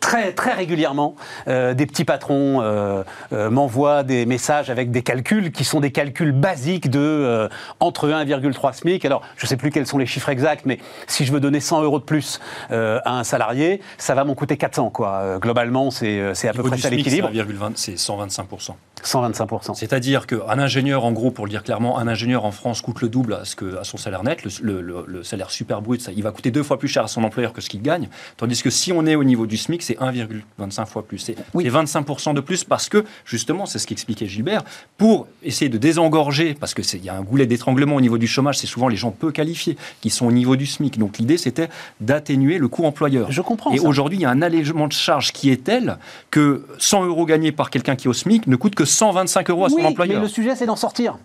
très, très régulièrement, euh, des petits patrons euh, euh, m'envoient des messages avec des calculs qui sont des calculs basiques de euh, entre 1,3 SMIC. Alors, je ne sais plus quels sont les chiffres exacts, mais si je veux donner 100 euros de plus euh, à un salarié, ça va m'en coûter 400. Quoi. Euh, globalement, c'est c'est à peu près ça l'équilibre. c'est 1,20 C'est 125 125%. 125%. C'est-à-dire qu'un ingénieur, en gros, pour le dire clairement, un ingénieur en France coûte le double à, ce que, à son salaire net. Le, le- le salaire super brut, ça, il va coûter deux fois plus cher à son employeur que ce qu'il gagne. Tandis que si on est au niveau du SMIC, c'est 1,25 fois plus. C'est Oui. c'est 25% de plus parce que, justement, c'est ce qu'expliquait Gilbert, pour essayer de désengorger, parce qu'il y a un goulet d'étranglement au niveau du chômage, c'est souvent les gens peu qualifiés qui sont au niveau du SMIC. Donc l'idée, c'était d'atténuer le coût employeur. Je comprends Et aujourd'hui, il y a un allègement de charge qui est tel que 100 euros gagnés par quelqu'un qui est au SMIC ne coûte que 125 euros à son Oui, employeur. mais le sujet, c'est d'en sortir.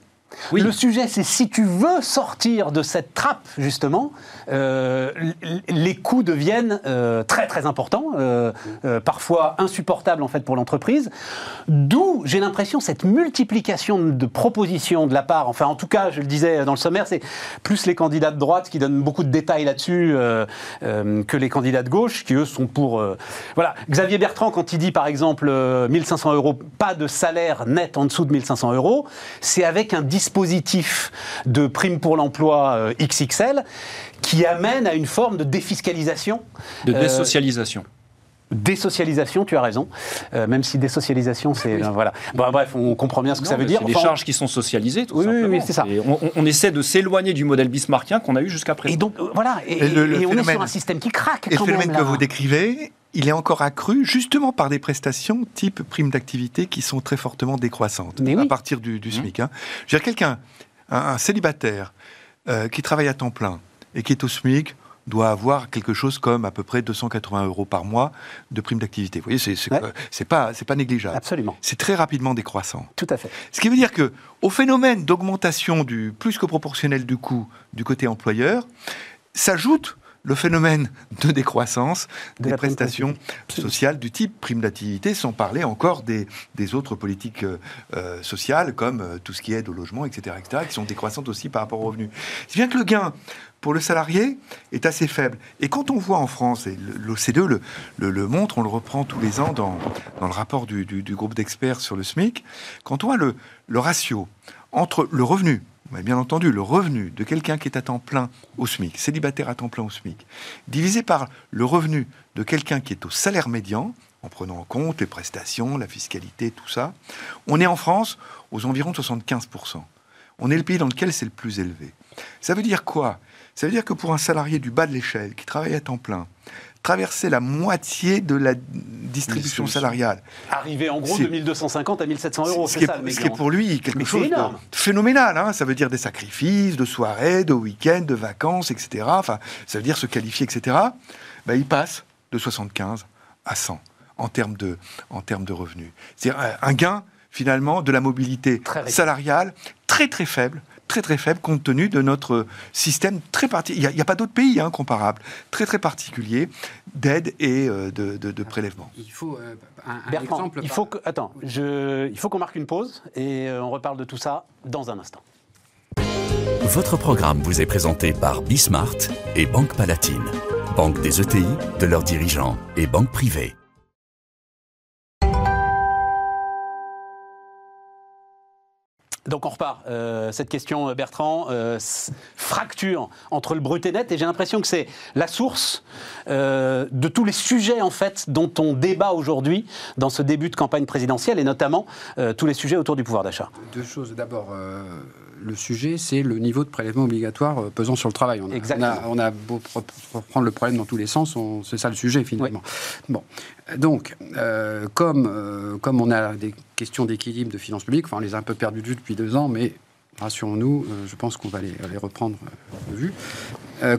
Le sujet, c'est si tu veux sortir de cette trappe, justement, euh, les coûts deviennent euh, très très importants, euh, parfois insupportables en fait pour l'entreprise. D'où, j'ai l'impression, cette multiplication de propositions de la part, enfin en tout cas, je le disais dans le sommaire, c'est plus les candidats de droite qui donnent beaucoup de détails là-dessus que les candidats de gauche, qui eux sont pour... voilà, Xavier Bertrand, quand il dit par exemple euh, 1500 euros, pas de salaire net en dessous de 1500 euros, c'est avec un dispositif de prime pour l'emploi euh, XXL qui amène à une forme de défiscalisation. De Euh, désocialisation. Désocialisation, tu as raison. Euh, même si désocialisation, c'est. euh, voilà. Bon, bref, on comprend bien ce que Non, ça veut dire. C'est des Enfin, charges qui sont socialisées, tout Oui, oui, simplement. oui, c'est ça. Et on, essaie de s'éloigner du modèle bismarckien qu'on a eu jusqu'à présent. Et donc, voilà. Et, Et le- le et on est sur un système qui craque. Et le phénomène même, que vous décrivez, il est encore accru justement par des prestations type prime d'activité qui sont très fortement décroissantes oui. à partir du, du SMIC. hein. Je veux dire, quelqu'un, un, un célibataire euh, qui travaille à temps plein et qui est au SMIC doit avoir quelque chose comme à peu près 280 euros par mois de prime d'activité. Vous voyez, c'est Ouais. euh, pas, c'est pas négligeable. Absolument. C'est très rapidement décroissant. Tout à fait. Ce qui veut dire que, au phénomène d'augmentation du plus que proportionnel du coût du côté employeur, s'ajoute le phénomène de décroissance De des prestations sociales du type prime d'activité, sans parler encore des, des autres politiques euh, euh, sociales, comme euh, tout ce qui est au logement, etc., etc., qui sont décroissantes aussi par rapport aux revenus. C'est bien que le gain pour le salarié est assez faible. Et quand on voit en France, et l'OCDE le, le, le montre, on le reprend tous les ans dans, dans le rapport du, du- du groupe d'experts sur le SMIC, quand on voit le, le ratio entre le revenu, mais bien entendu, le revenu de quelqu'un qui est à temps plein au SMIC, célibataire à temps plein au SMIC, divisé par le revenu de quelqu'un qui est au salaire médian, en prenant en compte les prestations, la fiscalité, tout ça, on est en France aux environs de 75%. On est le pays dans lequel c'est le plus élevé. Ça veut dire quoi? Ça veut dire que pour un salarié du bas de l'échelle qui travaille à temps plein, traverser la moitié de la distribution salariale, Arriver en gros de 1250 à 1700 euros, ce c'est ça le ce qui est pour lui quelque Mais chose de phénoménal. hein. Ça veut dire des sacrifices, de soirées, de week-ends, de vacances, etc. Enfin, ça veut dire se qualifier, etc. Ben, il passe de 75 à 100 en termes de, en termes de revenus. C'est un gain, finalement, de la mobilité Très salariale très, très faible très très faible compte tenu de notre système très particulier. Il n'y a, pas d'autres pays hein, comparables, très très particulier d'aide et euh, de, de- de prélèvement. Il faut euh, un, un Bertrand, exemple. il par- faut que, attends, je, il faut qu'on marque une pause et euh, on reparle de tout ça dans un instant. Votre programme vous est présenté par Bismart et Banque Palatine, banque des ETI, de leurs dirigeants et banque privée. Donc on repart. Euh, cette question, euh, Bertrand, euh, fracture entre le brut et net, et j'ai l'impression que c'est la source euh, de tous les sujets en fait dont on débat aujourd'hui dans ce début de campagne présidentielle, et notamment tous les sujets autour du pouvoir d'achat. Deux choses. D'abord, le sujet, c'est le niveau de prélèvement obligatoire pesant sur le travail. On a, Exactement. on a, on a beau pr- pr- prendre le problème dans tous les sens, c'est ça le sujet finalement. Bon, donc, euh, comme, euh, comme on a des questions d'équilibre de finances publiques, enfin, on les a un peu perdues de vue depuis deux ans, mais rassurons-nous, euh, je pense qu'on va les, reprendre de vue.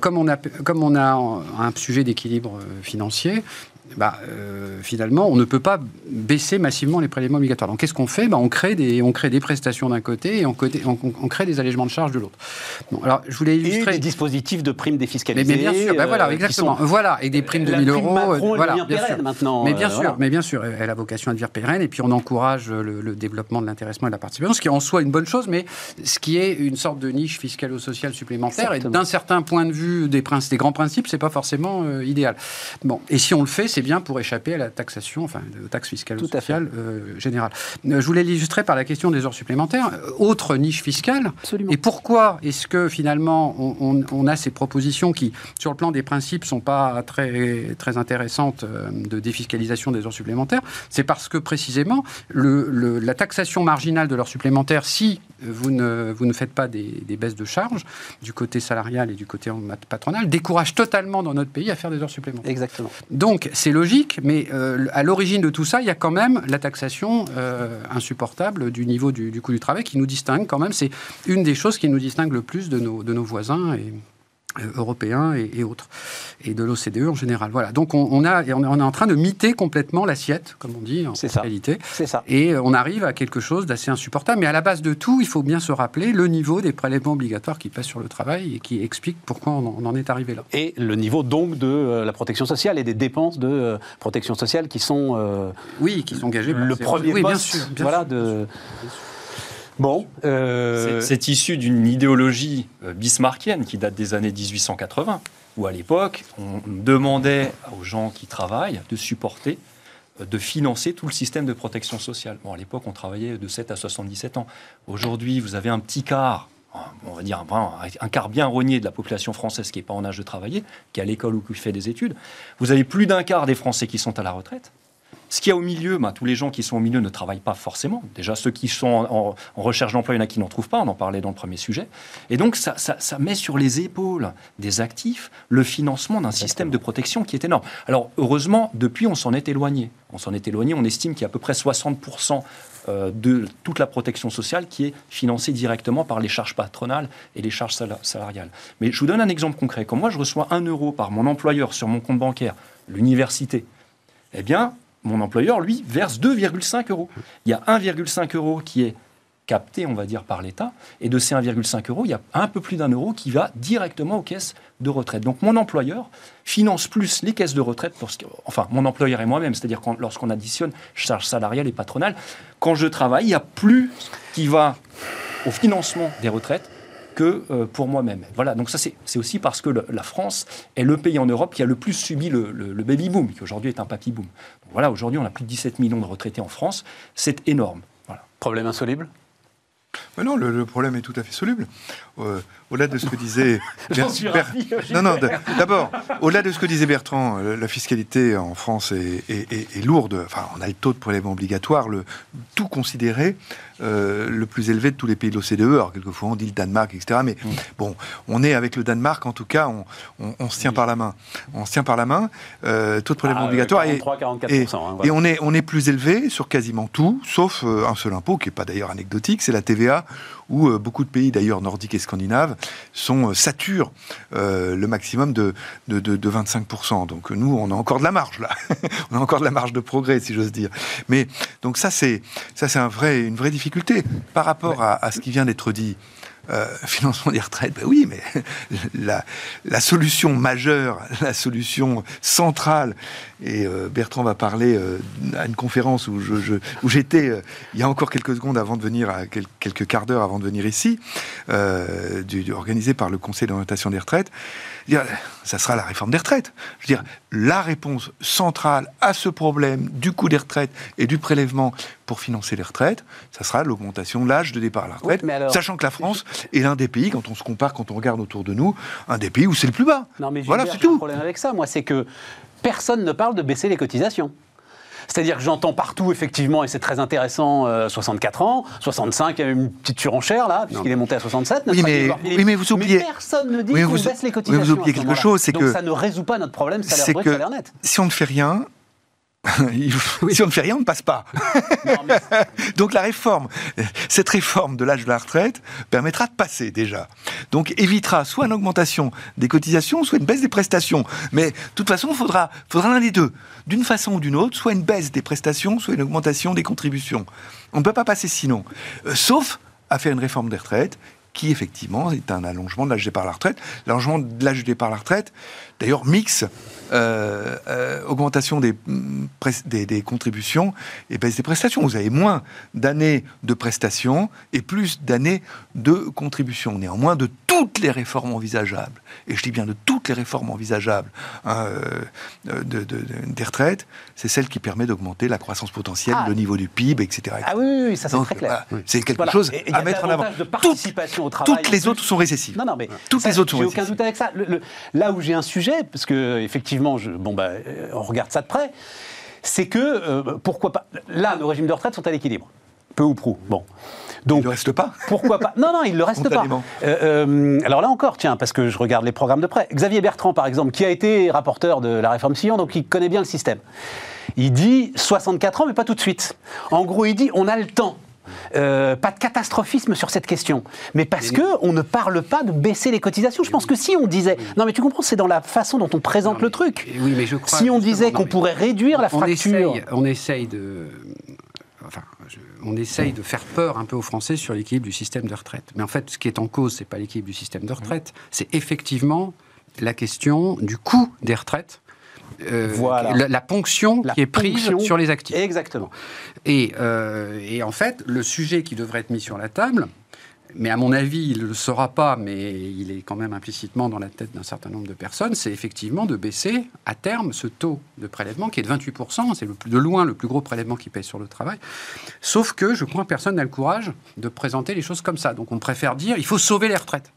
Comme, on a, un sujet d'équilibre financier, bah, euh, finalement, on ne peut pas baisser massivement les prélèvements obligatoires. Donc, qu'est-ce qu'on fait? Bah, on, crée des, on crée des prestations d'un côté et on, côté- on- on crée des allègements de charges de l'autre. Bon, alors, je voulais Et illustrer. des dispositifs de primes mais, défiscalisées. mais bien sûr, bah euh, voilà, qui exactement. sont- Voilà, et des primes de La 1000 prime euros. Macron, euh, voilà, bien pérenne sûr. maintenant. Mais euh, bien sûr, voilà. mais bien sûr, elle a vocation à devenir pérenne, et puis on encourage le, le développement de l'intéressement et de la participation, ce qui est en soi une bonne chose, mais ce qui est une sorte de niche fiscalo-sociale supplémentaire, Exactement. et d'un certain point de vue des, grands principes, c'est pas forcément euh, idéal. Bon, et si on le fait, c'est c'est bien pour échapper à la taxation, enfin, aux taxes fiscales Tout ou sociales euh, générales. Euh, je voulais l'illustrer par la question des heures supplémentaires. Euh, Autre niche fiscale. Absolument. Et pourquoi est-ce que finalement on, on- on a ces propositions qui, sur le plan des principes, sont pas très, très intéressantes de défiscalisation des heures supplémentaires? C'est parce que précisément le- le- la taxation marginale de l'heure supplémentaire, si vous ne, vous ne faites pas des, des baisses de charges du côté salarial et du côté patronal, décourage totalement dans notre pays à faire des heures supplémentaires. Exactement. Donc c'est logique, mais euh, à l'origine de tout ça, il y a quand même la taxation euh, insupportable du niveau du, coût du travail qui nous distingue quand même. C'est une des choses qui nous distingue le plus de nos, voisins européens et, et autres, et de l'OCDE en général. Voilà. Donc on, on a, on est en train de miter complètement l'assiette, comme on dit en réalité. C'est ça. Et euh, on arrive à quelque chose d'assez insupportable. Mais à la base de tout, il faut bien se rappeler le niveau des prélèvements obligatoires qui passent sur le travail et qui explique pourquoi on en- on en est arrivé là. Et le niveau donc de euh, la protection sociale et des dépenses de euh, protection sociale qui sont euh, Oui, qui sont engagés par le premier oui, bien poste. sûr, bien voilà, sûr, de... bien sûr. Bon, euh, C'est issu d'une idéologie euh, bismarckienne qui date des années 1880, où à l'époque, on demandait aux gens qui travaillent de supporter, euh, de financer tout le système de protection sociale. Bon, à l'époque, on travaillait de 7 à 77 ans. Aujourd'hui, vous avez un petit quart, on va dire un, un quart bien rogné de la population française qui n'est pas en âge de travailler, qui est à l'école ou qui fait des études. Vous avez plus d'un quart des Français qui sont à la retraite. Ce qu'il y a au milieu, ben, tous les gens qui sont au milieu ne travaillent pas forcément. Déjà, ceux qui sont en, en- en recherche d'emploi, il y en a qui n'en trouvent pas, on en parlait dans le premier sujet. Et donc, ça, ça- ça met sur les épaules des actifs le financement d'un système de protection qui est énorme. Alors, heureusement, depuis, on s'en est éloigné. On s'en est éloigné, on estime qu'il y a à peu près 60% euh, de toute la protection sociale qui est financée directement par les charges patronales et les charges sala- salariales. Mais je vous donne un exemple concret. Quand moi, je reçois 1 euro par mon employeur sur mon compte bancaire, l'université, eh bien, mon employeur, lui, verse 2,5 euros. Il y a 1,5 euros qui est capté, on va dire, par l'État, et de ces 1,5 euros, il y a un peu plus d'un euro qui va directement aux caisses de retraite. Donc mon employeur finance plus les caisses de retraite, enfin mon employeur et moi-même, c'est-à-dire lorsqu'on additionne charges salariales et patronales, quand je travaille, il y a plus qui va au financement des retraites que euh, pour moi-même. Voilà, donc ça c'est aussi parce que le- la France est le pays en Europe qui a le plus subi le, le- le baby boom, qui aujourd'hui est un papy boom. Donc voilà, aujourd'hui on a plus de 17 millions de retraités en France, c'est énorme. Voilà. problème insoluble? Mais non, le, le problème est tout à fait soluble. Euh, au-delà de ce que disait J'en suis ravi, non, non, d'abord, au-delà de ce que disait Bertrand, euh, la fiscalité en France est, est- est- est lourde. Enfin, on a le taux de prélèvement obligatoire, le tout considéré, euh, le plus élevé de tous les pays de l'OCDE. Alors, quelquefois, on dit le Danemark, etc. Mais bon, on est avec le Danemark, en tout cas, on, on- on se tient par la main. On se tient par la main. euh, taux de prélèvement Ah, obligatoire. et- 43-44%. et, hein, voilà. et on, est, on est plus élevé sur quasiment tout, sauf un seul impôt, qui n'est pas d'ailleurs anecdotique, c'est la TVA, où euh, beaucoup de pays, d'ailleurs nordiques et scandinaves, sont, euh, saturent euh, le maximum de, de, de- de 25%. Donc nous, on a encore de la marge, là. on a encore de la marge de progrès, si j'ose dire. Mais donc ça, c'est ça, c'est un vrai, une vraie difficulté par rapport à, à ce qui vient d'être dit. Euh, financement des retraites, ben oui, mais la, la solution majeure, la solution centrale, et euh, Bertrand va parler euh, à une conférence où je- où j'étais il y a encore quelques secondes avant de venir, à quel- quelques quarts d'heure avant de venir ici, du, du- organisé par le Conseil d'orientation des retraites. Dire, ça sera la réforme des retraites. Je veux dire, la réponse centrale à ce problème du coût des retraites et du prélèvement pour financer les retraites, ça sera l'augmentation de l'âge de départ à la retraite, Oui, mais alors- sachant que la France est l'un des pays, quand on se compare, quand on regarde autour de nous, un des pays où c'est le plus bas. Non, mais voilà, c'est tout. problème avec ça, moi, c'est que personne ne parle de baisser les cotisations. C'est-à-dire que j'entends partout, effectivement, et c'est très intéressant, euh, 64 ans, 65, il y a une petite surenchère là, puisqu'il est monté à 67. notre Oui, mais- oui, mais vous oubliez- personne ne dit Oui, qu'on vous- baisse les vous cotisations. oubliez à ce quelque chose, c'est que- ça ne résout pas notre problème salaire c'est brut, que salaire net. si on ne fait rien, si on ne fait rien, on ne passe pas. Non, mais- Donc la réforme, cette réforme de l'âge de la retraite permettra de passer déjà. Donc évitera soit une augmentation des cotisations, soit une baisse des prestations. Mais de toute façon, il faudra, faudra l'un des deux. D'une façon ou d'une autre, soit une baisse des prestations, soit une augmentation des contributions. On ne peut pas passer sinon. Euh, sauf à faire une réforme des retraites qui effectivement est un allongement de l'âge départ à la retraite. L'allongement de l'âge départ à la retraite, d'ailleurs, mix euh, euh, augmentation des, mm, des, des contributions et baisse des prestations. Vous avez moins d'années de prestations et plus d'années de contributions. Néanmoins, de toutes les réformes envisageables, et je dis bien de toutes les réformes envisageables hein, euh, de- de- de- des retraites, c'est celle qui permet d'augmenter la croissance potentielle, Ah. le niveau du PIB, etc. Ah oui, oui, oui, ça c'est très clair. voilà, c'est quelque Voilà. chose Et il y a à mettre en avant. de Toutes, participation au travail. toutes les autres sont récessives. Non, non, mais Toutes ça, les autres sont J'ai aucun récessives. doute avec ça. Le- le- là où j'ai un sujet, parce que effectivement, je, bon bah, euh, on regarde ça de près, c'est que euh, pourquoi pas. Là, nos régimes de retraite sont à l'équilibre, peu ou prou. Bon, Il donc ne reste pas. pourquoi pas? Non, non, il ne le reste pas. Euh, euh, alors là encore, tiens, parce que je regarde les programmes de près. Xavier Bertrand, par exemple, qui a été rapporteur de la réforme Sillon, donc il connaît bien le système. Il dit 64 ans, mais pas tout de suite. En gros, il dit on a le temps. Euh, pas de catastrophisme sur cette question, mais parce que on ne parle pas de baisser les cotisations. Je pense que si on disait, non mais tu comprends, c'est dans la façon dont on présente Non, le mais- truc. Oui, mais je crois Si on disait qu'on pourrait réduire la on fracture, essaye, on essaye de. Enfin, je- on essaye de faire peur un peu aux Français sur l'équilibre du système de retraite. Mais en fait, ce qui est en cause, c'est pas l'équilibre du système de retraite, c'est effectivement la question du coût des retraites. Euh, Voilà. la, la ponction La qui est prise ponction. sur les actifs. exactement. Et, euh, et en fait, le sujet qui devrait être mis sur la table, mais à mon avis, il ne le sera pas, mais il est quand même implicitement dans la tête d'un certain nombre de personnes, c'est effectivement de baisser à terme ce taux de prélèvement qui est de 28%, c'est de loin le plus gros prélèvement qui paye sur le travail. Sauf que je crois que personne n'a le courage de présenter les choses comme ça. Donc on préfère dire il faut sauver les retraites.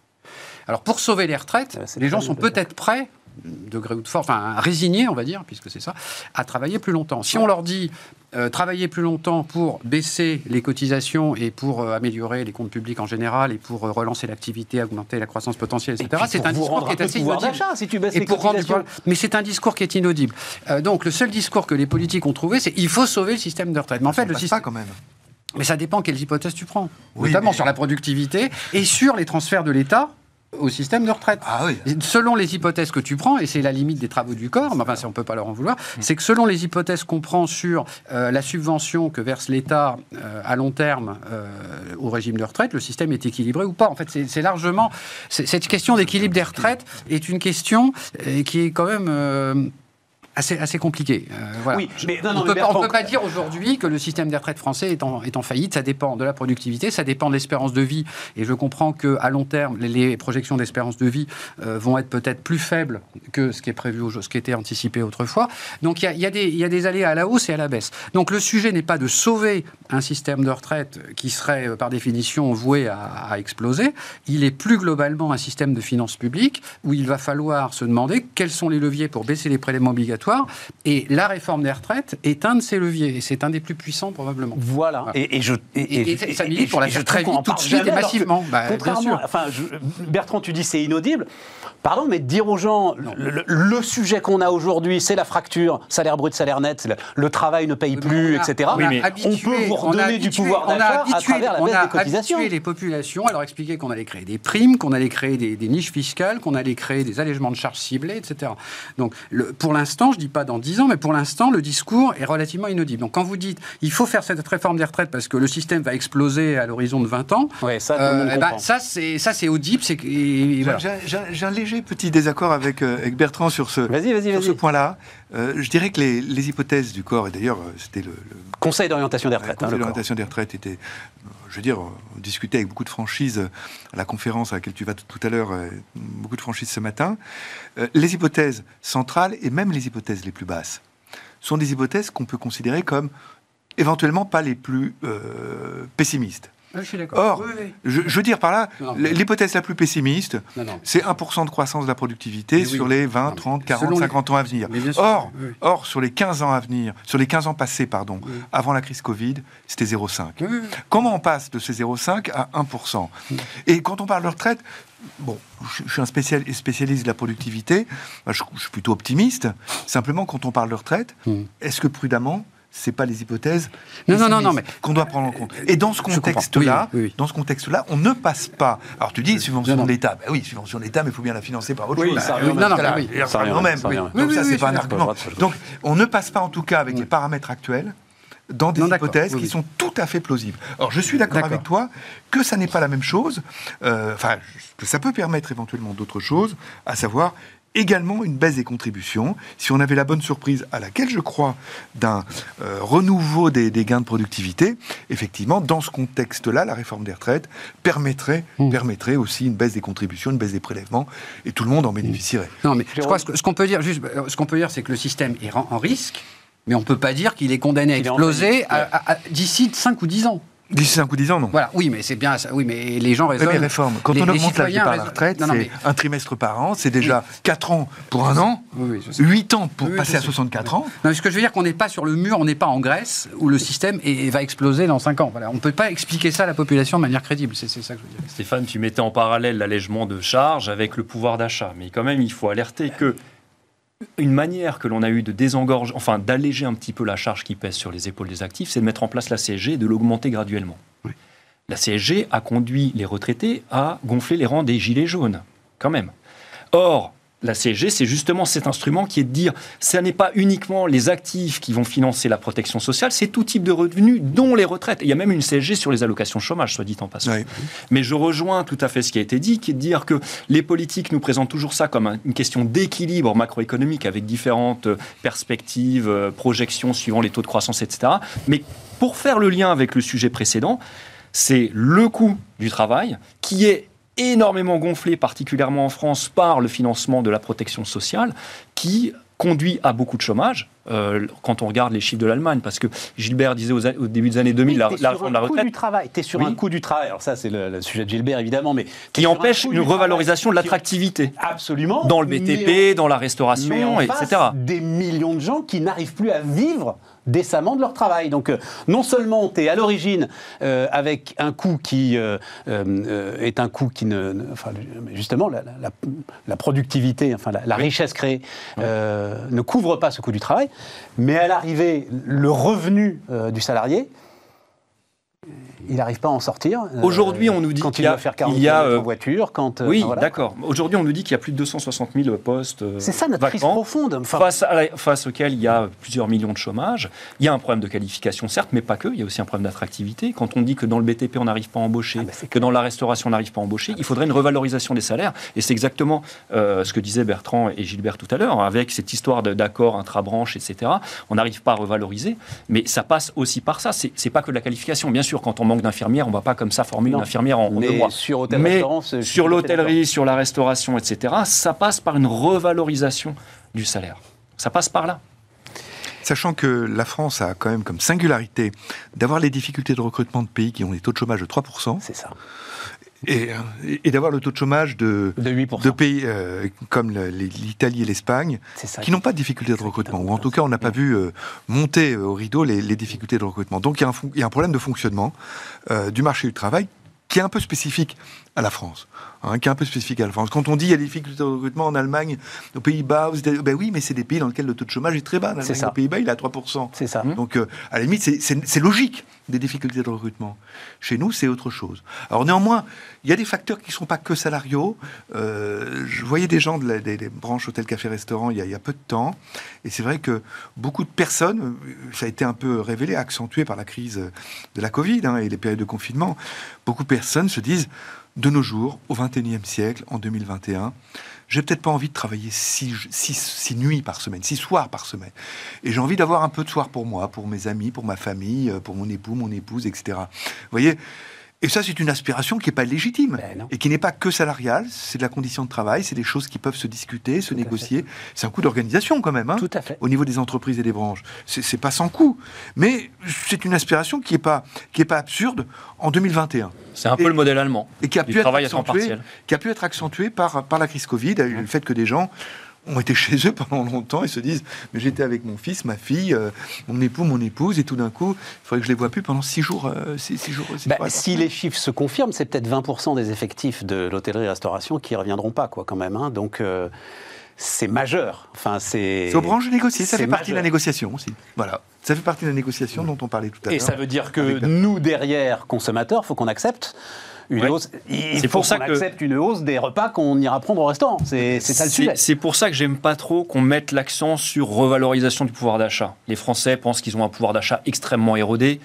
Alors pour sauver les retraites, Ouais, c'est les gens sont peut-être prêts degré ou de force, enfin résignés, on va dire, puisque c'est ça, à travailler plus longtemps. Si on leur dit euh, travailler plus longtemps pour baisser les cotisations et pour euh, améliorer les comptes publics en général et pour euh, relancer l'activité, augmenter la croissance potentielle, Et etc., c'est un discours qui est assez inaudible. si tu baisses Et les pour rendre Mais c'est un discours qui est inaudible. Donc le seul discours que les politiques ont trouvé, c'est il faut sauver le système de retraite. Mais en fait, Ça le système, quand même. mais ça dépend quelles hypothèses tu prends, Oui, notamment mais- sur la productivité et sur les transferts de l'État au système de retraite. Ah oui. Selon les hypothèses que tu prends, et c'est la limite des travaux du corps, mais enfin, on ne peut pas leur en vouloir, c'est que selon les hypothèses qu'on prend sur euh, la subvention que verse l'État euh, à long terme euh, au régime de retraite, le système est équilibré ou pas. En fait, c'est largement. Cette question d'équilibre des retraites est une question qui est quand même. Assez, assez compliquée. Euh, voilà. Oui, mais non, non, on ne peut, pas- on Bertrand- peut pas dire aujourd'hui que le système des retraites français est en, est en faillite. Ça dépend de la productivité, ça dépend de l'espérance de vie. Et je comprends qu'à long terme, les, les projections d'espérance de vie euh, vont être peut-être plus faibles que ce qui est prévu, ce qui était anticipé autrefois. Donc il y a, y des- il y a des allées à la hausse et à la baisse. Donc le sujet n'est pas de sauver un système de retraite qui serait euh, par définition voué à, à exploser. Il est plus globalement un système de finances publiques où il va falloir se demander quels sont les leviers pour baisser les prélèvements obligatoires. Et la réforme des retraites est un de ces leviers. Et c'est un des plus puissants probablement. Voilà. Et, et je Et- et- je- et ça milite pour la faire je très vite, tout de suite et massivement. Bah, bien contrairement, sûr. enfin, je- Bertrand, tu dis c'est inaudible. Pardon, mais dire aux gens le, le- le sujet qu'on a aujourd'hui, c'est la fracture, salaire brut, salaire net, le, le travail ne paye mais plus, on a- etc. on, Oui, a mais on peut vous on a redonner du pouvoir on a d'achat à travers la on baisse a des cotisations. habitué les populations à leur expliquer qu'on allait créer des primes, qu'on allait créer des, des niches fiscales, qu'on allait créer des allègements de charges ciblées, etc. Donc, le- pour l'instant, je dis pas dans 10 ans, mais pour l'instant, le discours est relativement inaudible. Donc, quand vous dites il faut faire cette réforme des retraites parce que le système va exploser à l'horizon de 20 ans, Ouais, ça, euh, eh ben, ça, c'est ça, c'est audible. C'est que- et- et J'ai- voilà. J'ai j'ai- j'ai un léger petit désaccord avec, euh, avec Bertrand sur ce, Vas-y, vas-y, sur ce point-là. Euh, je dirais que les, les hypothèses du corps, et d'ailleurs euh, c'était le, le Conseil d'orientation des retraites. hein, Conseil le corps. d'orientation des retraites était, je veux dire, on discutait avec beaucoup de franchise euh, à la conférence à laquelle tu vas tout à l'heure, euh, beaucoup de franchise ce matin. Euh, les hypothèses centrales et même les hypothèses les plus basses sont des hypothèses qu'on peut considérer comme éventuellement pas les plus euh, pessimistes. Ah, je suis d'accord. Or, Oui, oui. je, je veux dire par là, l'hypothèse la plus pessimiste, c'est 1% de croissance de la productivité oui. sur les 20, Non, 30, 40, selon les- 50 ans à venir. Or, or, sur les 15 ans à venir, sur les 15 ans passés, pardon, avant la crise Covid, c'était 0,5. Oui, oui, oui. Comment on passe de ces 0,5 à 1% Et quand on parle de retraite, bon, je, suis un spécial- spécialiste de la productivité, moi, je, suis plutôt optimiste. Simplement, quand on parle de retraite, est-ce que prudemment, c'est pas les hypothèses Non, non, non, non, pessimistes qu'on doit prendre en compte Et dans ce contexte-là, Oui, oui, oui. dans ce contexte-là, on ne passe pas. Alors tu dis subvention Non, non. de l'État. Ben oui, subvention de l'État, mais il faut bien la financer par autre Oui, chose. ça Non, non, y a ça quand même, ça. Donc Oui, ça, oui, c'est oui, pas un argument. Donc on ne passe pas en tout cas avec les paramètres actuels dans des Non, hypothèses Oui, qui oui. sont tout à fait plausibles. Alors, je suis d'accord D'accord. avec toi que ça n'est pas la même chose, euh, enfin, que ça peut permettre éventuellement d'autres choses, à savoir également une baisse des contributions. Si on avait la bonne surprise, à laquelle je crois, d'un euh, renouveau des, des gains de productivité, effectivement, dans ce contexte-là, la réforme des retraites permettrait, Mmh. permettrait aussi une baisse des contributions, une baisse des prélèvements, et tout le monde en bénéficierait. Non, mais je crois que ce qu'on peut dire, juste, euh, ce qu'on peut dire, c'est que le système est en risque, mais on ne peut pas dire qu'il est condamné à exploser d'ici 5 ou 10 ans. D'ici 5 ou 10 ans, non. Voilà, oui, mais c'est bien ça. Oui, mais les gens Oui, raisonnent. mais réforme. Quand les- on les augmente l'âge départ à la retraite, c'est mais- un trimestre par an, c'est déjà 4 ans pour un an, Oui, oui, je sais. 8 ans pour Oui, passer à sais. 64 ans. Non, mais ce que je veux dire, qu'on n'est pas sur le mur, on n'est pas en Grèce, où le système est- va exploser dans 5 ans. Voilà. On ne peut pas expliquer ça à la population de manière crédible. C'est c'est ça que je veux dire. Stéphane, tu mettais en parallèle l'allègement de charges avec le pouvoir d'achat. Mais quand même, il faut alerter que une manière que l'on a eu de désengorger, enfin d'alléger un petit peu la charge qui pèse sur les épaules des actifs, c'est de mettre en place la CSG et de l'augmenter graduellement. La CSG a conduit les retraités à gonfler les rangs des gilets jaunes, quand même. Or, la CSG, c'est justement cet instrument qui est de dire, ce n'est pas uniquement les actifs qui vont financer la protection sociale, c'est tout type de revenus, dont les retraites. Et il y a même une CSG sur les allocations chômage, soit dit en passant. Oui. Mais je rejoins tout à fait ce qui a été dit, qui est de dire que les politiques nous présentent toujours ça comme un- une question d'équilibre macroéconomique avec différentes euh, perspectives, euh, projections suivant les taux de croissance, etc. Mais pour faire le lien avec le sujet précédent, c'est le coût du travail qui est énormément gonflé, particulièrement en France, par le financement de la protection sociale, qui conduit à beaucoup de chômage, euh, quand on regarde les chiffres de l'Allemagne, parce que Gilbert disait aux au début des années 2000, la, la réforme de la coût retraite, du travail. Tu es sur Oui. un coût du travail. Alors ça, c'est le, le sujet de Gilbert, évidemment, mais qui un empêche une travail revalorisation de l'attractivité Absolument. dans le BTP, dans la en- mais restauration, en etc. des millions de gens qui n'arrivent plus à vivre décemment de leur travail. Donc, euh, non seulement tu es à l'origine euh, avec un coût qui euh, est un coût qui ne. ne- enfin, justement, la, la- la productivité, enfin, la, la richesse créée ne couvre pas ce coût du travail, mais à l'arrivée, le revenu du salarié. Il n'arrive pas à en sortir. euh, Aujourd'hui, on nous dit qu'il il y a- doit faire 40 il y a, km euh, en voiture, quand euh, Oui, enfin, voilà. d'accord. Aujourd'hui, on nous dit qu'il y a plus de 260 000 postes C'est ça notre crise vacants, profonde. Enfin, face, à la- face auquel il y a plusieurs millions de chômage. Il y a un problème de qualification, certes, mais pas que. Il y a aussi un problème d'attractivité. Quand on dit que dans le BTP, on n'arrive pas à embaucher, Ah, bah, que dans la restauration, on n'arrive pas à embaucher, il faudrait une revalorisation des salaires. Et c'est exactement euh, ce que disaient Bertrand et Gilbert tout à l'heure, avec cette histoire d'accord intra-branche, etc. On n'arrive pas à revaloriser, mais ça passe aussi par ça. C'est c'est pas que de la qualification. Bien sûr, quand on manque d'infirmières, on ne va pas comme ça former Non. une infirmière en, deux mois. sur hôtel, Mais sur l'hôtellerie, sur la restauration, etc., ça passe par une revalorisation du salaire. Ça passe par là. Sachant que la France a quand même comme singularité d'avoir les difficultés de recrutement de pays qui ont des taux de chômage de 3%, C'est ça. Et, et d'avoir le taux de chômage de, De 8%. de pays euh, comme l'Italie et l'Espagne, qui n'ont pas de difficultés de recrutement, ou en tout cas on n'a pas vu euh, monter euh, au rideau les, les difficultés de recrutement. Donc il y a un, fon- il y a un problème de fonctionnement euh, du marché du travail qui est un peu spécifique à la France. hein, qui est un peu spécifique à la France. Quand on dit il y a des difficultés de recrutement en Allemagne, aux Pays-Bas, ben oui, mais c'est des pays dans lesquels le taux de chômage est très bas. Aux Pays-Bas, il est à 3%. C'est ça. Donc, euh, à la limite, c'est logique des difficultés de recrutement. Chez nous, c'est autre chose. Alors, néanmoins, il y a des facteurs qui ne sont pas que salariaux. Euh, je voyais des gens de la- des, branches hôtel, café, restaurant il y, a, peu de temps. Et c'est vrai que beaucoup de personnes, ça a été un peu révélé, accentué par la crise de la Covid hein, et les périodes de confinement, beaucoup de personnes se disent, de nos jours, au XXIe siècle, en 2021, j'ai peut-être pas envie de travailler six, six, nuits par semaine, six soirs par semaine. Et j'ai envie d'avoir un peu de soir pour moi, pour mes amis, pour ma famille, euh, pour mon époux, mon épouse, etc. Vous voyez et ça, c'est une aspiration qui n'est pas légitime Ben et qui n'est pas que salariale. C'est de la condition de travail, c'est des choses qui peuvent se discuter, se négocier. C'est un coût d'organisation quand même. hein Tout à fait. au niveau des entreprises et des branches. C'est pas sans coût, mais c'est une aspiration qui n'est pas, qui est pas absurde en 2021 C'est un Et- peu le modèle allemand. et qui a, Du pu être, travail à temps accentué, partiel. qui a pu être accentué par, par la crise Covid, et le fait que des gens ont été chez eux pendant longtemps et se disent mais j'étais avec mon fils, ma fille, euh, mon époux, mon épouse et tout d'un coup il faudrait que je les vois plus pendant six jours, euh, six, six jours. six Bah, si les chiffres se confirment, c'est peut-être 20% des effectifs de l'hôtellerie-restauration qui ne reviendront pas, quoi, quand même. hein. Donc, euh, c'est majeur. Enfin, c'est. c'est aux branches négocier, ça fait partie de la négociation aussi. Voilà, ça fait partie de la négociation dont on parlait tout à l'heure. Et ça veut dire que nous, derrière, consommateurs, faut qu'on accepte une Ouais. hausse. Il C'est pour ça qu'on que- accepte une hausse des repas qu'on ira prendre au restaurant. C'est c'est ça le sujet. C'est pour ça que j'aime pas trop qu'on mette l'accent sur revalorisation du pouvoir d'achat. Les Français pensent qu'ils ont un pouvoir d'achat extrêmement érodé.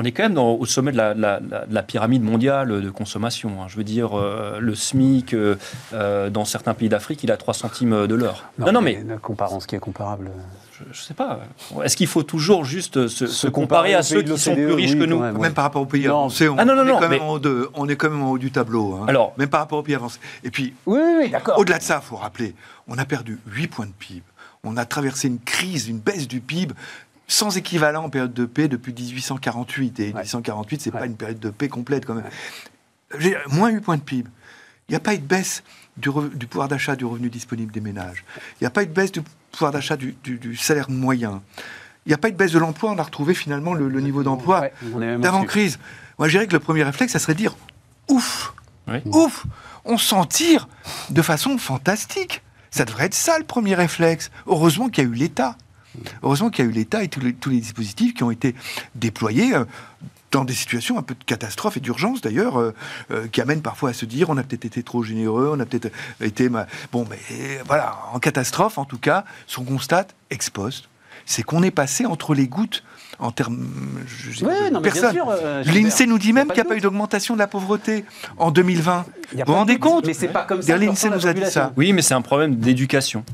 On est quand même dans- au sommet de la, la- la- de la pyramide mondiale de consommation. hein. Je veux dire, euh, le SMIC, euh, euh, dans certains pays d'Afrique, il a 3 centimes de l'heure. Non, non, mais Comparons ce qui est comparable. je, je sais pas. Est-ce qu'il faut toujours juste se, se Se comparer comparer à ceux qui sont plus riches oui, que nous? même. Par rapport aux pays Non. avancés, on, Ah non, non, on est non, quand même mais- en de- on est quand même en haut du tableau. hein. Alors- même par rapport aux pays avancés. Et puis, Oui, oui, oui, d'accord. Au-delà de ça, il faut rappeler, on a perdu 8 points de PIB. On a traversé une crise, une baisse du PIB sans équivalent en période de paix depuis 1848. Et 1848, c'est Ouais. pas une période de paix complète quand même. J'ai- Moins 8 points de PIB. Il n'y a pas eu de baisse du, re- du pouvoir d'achat du revenu disponible des ménages. Il n'y a pas eu de baisse du pouvoir d'achat du, du- du salaire moyen. Il n'y a pas eu de baisse de l'emploi. On a retrouvé finalement le, le niveau d'emploi Ouais, on est même d'avant au-dessus. crise. Moi, je dirais que le premier réflexe, ça serait de dire ouf, Oui. ouf, on s'en tire de façon fantastique. Ça devrait être ça le premier réflexe. Heureusement qu'il y a eu l'État. Heureusement qu'il y a eu l'État et tous les, tous les dispositifs qui ont été déployés euh, dans des situations un peu de catastrophe et d'urgence d'ailleurs, euh, euh, qui amènent parfois à se dire on a peut-être été trop généreux, on a peut-être été... ma- Bon, mais voilà, en catastrophe en tout cas, ce qu'on constate ex post, c'est qu'on est passé entre les gouttes en termes... je- je- Oui, de non, mais bien personnes. sûr. euh. L'INSEE nous dit même qu'il n'y a pas eu d'augmentation de la pauvreté en 2020. Y a Vous vous de rendez compte Mais c'est pas comme ça. L'INSEE nous a dit ça. Oui, mais c'est un problème d'éducation.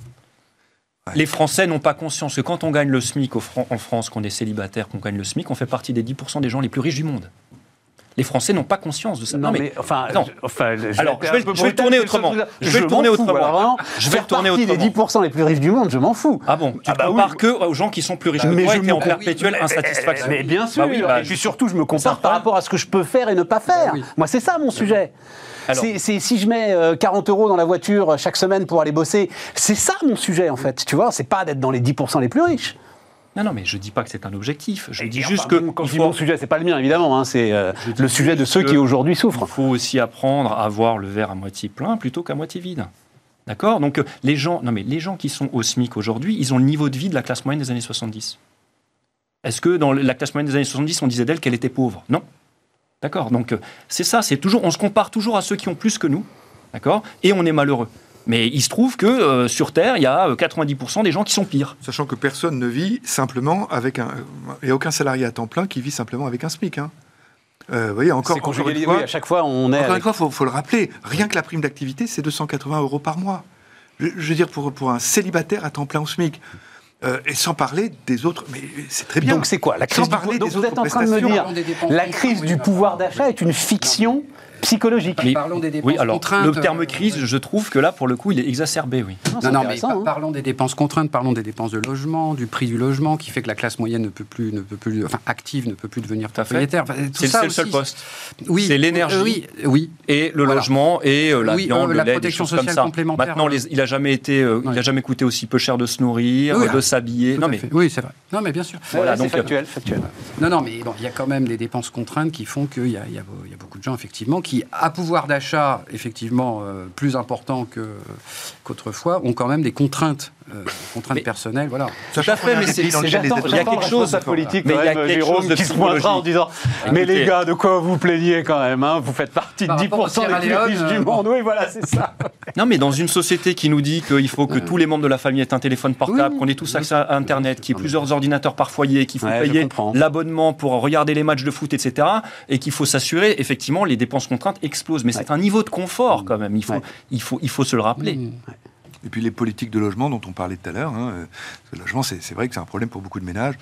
Les Français n'ont pas conscience que quand on gagne le SMIC en France, qu'on est célibataire, qu'on gagne le SMIC, on fait partie des 10% des gens les plus riches du monde. Les Français n'ont pas conscience de ça. Non, mais, enfin, non. je- enfin, je- Alors, je vais- je vais le tourner mais autrement. Je vais le tourner autrement. Je vais le tourner autrement. des 10% les plus riches du monde, je m'en fous. Ah bon Tu Ah bah compares oui. que aux gens qui sont plus riches que Mais toi je et me en perpétuelle insatisfaction. Mais bien sûr. Bah oui, bah, et puis surtout, je me compare par rapport à ce que je peux faire et ne pas faire. oui. Moi, c'est ça mon sujet. Alors- C'est- c'est- si je mets euh, 40 euros dans la voiture euh, chaque semaine pour aller bosser, c'est ça mon sujet en fait. Tu vois, c'est pas d'être dans les 10% les plus riches. Non, non, mais je dis pas que c'est un objectif. Je Et dis enfin, juste que quand il je dis mon sujet, c'est pas le mien évidemment. hein, c'est euh, le sujet de ceux qui aujourd'hui Il souffrent. faut aussi apprendre à voir le verre à moitié plein plutôt qu'à moitié vide. D'accord? Donc euh, les gens, non mais les gens qui sont au SMIC aujourd'hui, ils ont le niveau de vie de la classe moyenne des années 70. Est-ce que dans la classe moyenne des années 70, on disait d'elle qu'elle était pauvre? Non. D'accord Donc euh, c'est ça, c'est toujours, on se compare toujours à ceux qui ont plus que nous, d'accord Et on est malheureux. Mais il se trouve que euh, sur Terre, il y a euh, 90% des gens qui sont pires. Sachant que personne ne vit simplement avec un. Il n'y a aucun salarié à temps plein qui vit simplement avec un SMIC. Hein. Euh, vous voyez, encore, une fois, Oui, à chaque fois, on est. encore une fois, il faut, faut le rappeler, rien que la prime d'activité, c'est 280 euros par mois. Je, je veux dire, pour, pour un célibataire à temps plein au SMIC. Euh, et sans parler des autres. Mais c'est très bien. Donc c'est quoi? La crise Sans du parler Donc des vous êtes en train de me dire la crise du pouvoir d'achat est une fiction psychologique. Mais- Parlons des dépenses Oui, alors contraintes. le terme euh, crise, je trouve que là, pour le coup, il est exacerbé, oui. Non, non, mais hein. parlons des dépenses contraintes, parlons des dépenses de logement, du prix du logement, qui fait que la classe moyenne ne peut plus, ne peut plus, enfin active, ne peut plus devenir propriétaire. Enfin, C'est le, ça c'est le seul poste. Oui, C'est l'énergie. euh, oui, oui. et le Voilà. logement et euh, la Oui, viande, euh, le la lait, des protection comme sociale ça. complémentaire, Maintenant, les- il a jamais été, euh, il a jamais coûté aussi peu cher de se nourrir, Oui, de s'habiller. Tout Non mais fait. Oui, c'est vrai. Non, mais bien sûr. Voilà, donc, factuel, factuel. Non, non, mais bon, il y a quand même des dépenses contraintes qui font qu'il y a beaucoup de gens, effectivement, qui, à pouvoir d'achat, effectivement, euh, plus important qu'autrefois, ont quand même des contraintes, euh, contraintes Mais- personnelles, voilà. tout à fait, mais c'est il y a quelque chose. politique, mais quand il y a même, quelque Jérôme, chose de qui se pointera en disant Mais Écoutez. les gars, de quoi vous plaignez quand même hein Vous faites partie de Par rapport au 10% des plus riches du euh, monde. Oui, voilà, c'est ça. Non, mais dans une société qui nous dit qu'il faut que tous les membres de la famille aient un téléphone portable, qu'on ait tous accès à Internet, qu'il y ait mais- plusieurs ordinateurs par foyer, qu'il faut payer l'abonnement pour regarder les matchs de foot, etc. Et qu'il faut s'assurer, effectivement, les dépenses contraintes explosent. Mais c'est un niveau de confort quand même. Il faut, il faut, il faut se le rappeler. Et puis les politiques de logement dont on parlait tout à l'heure, hein, euh, le logement, c'est vrai que c'est un problème pour beaucoup de ménages.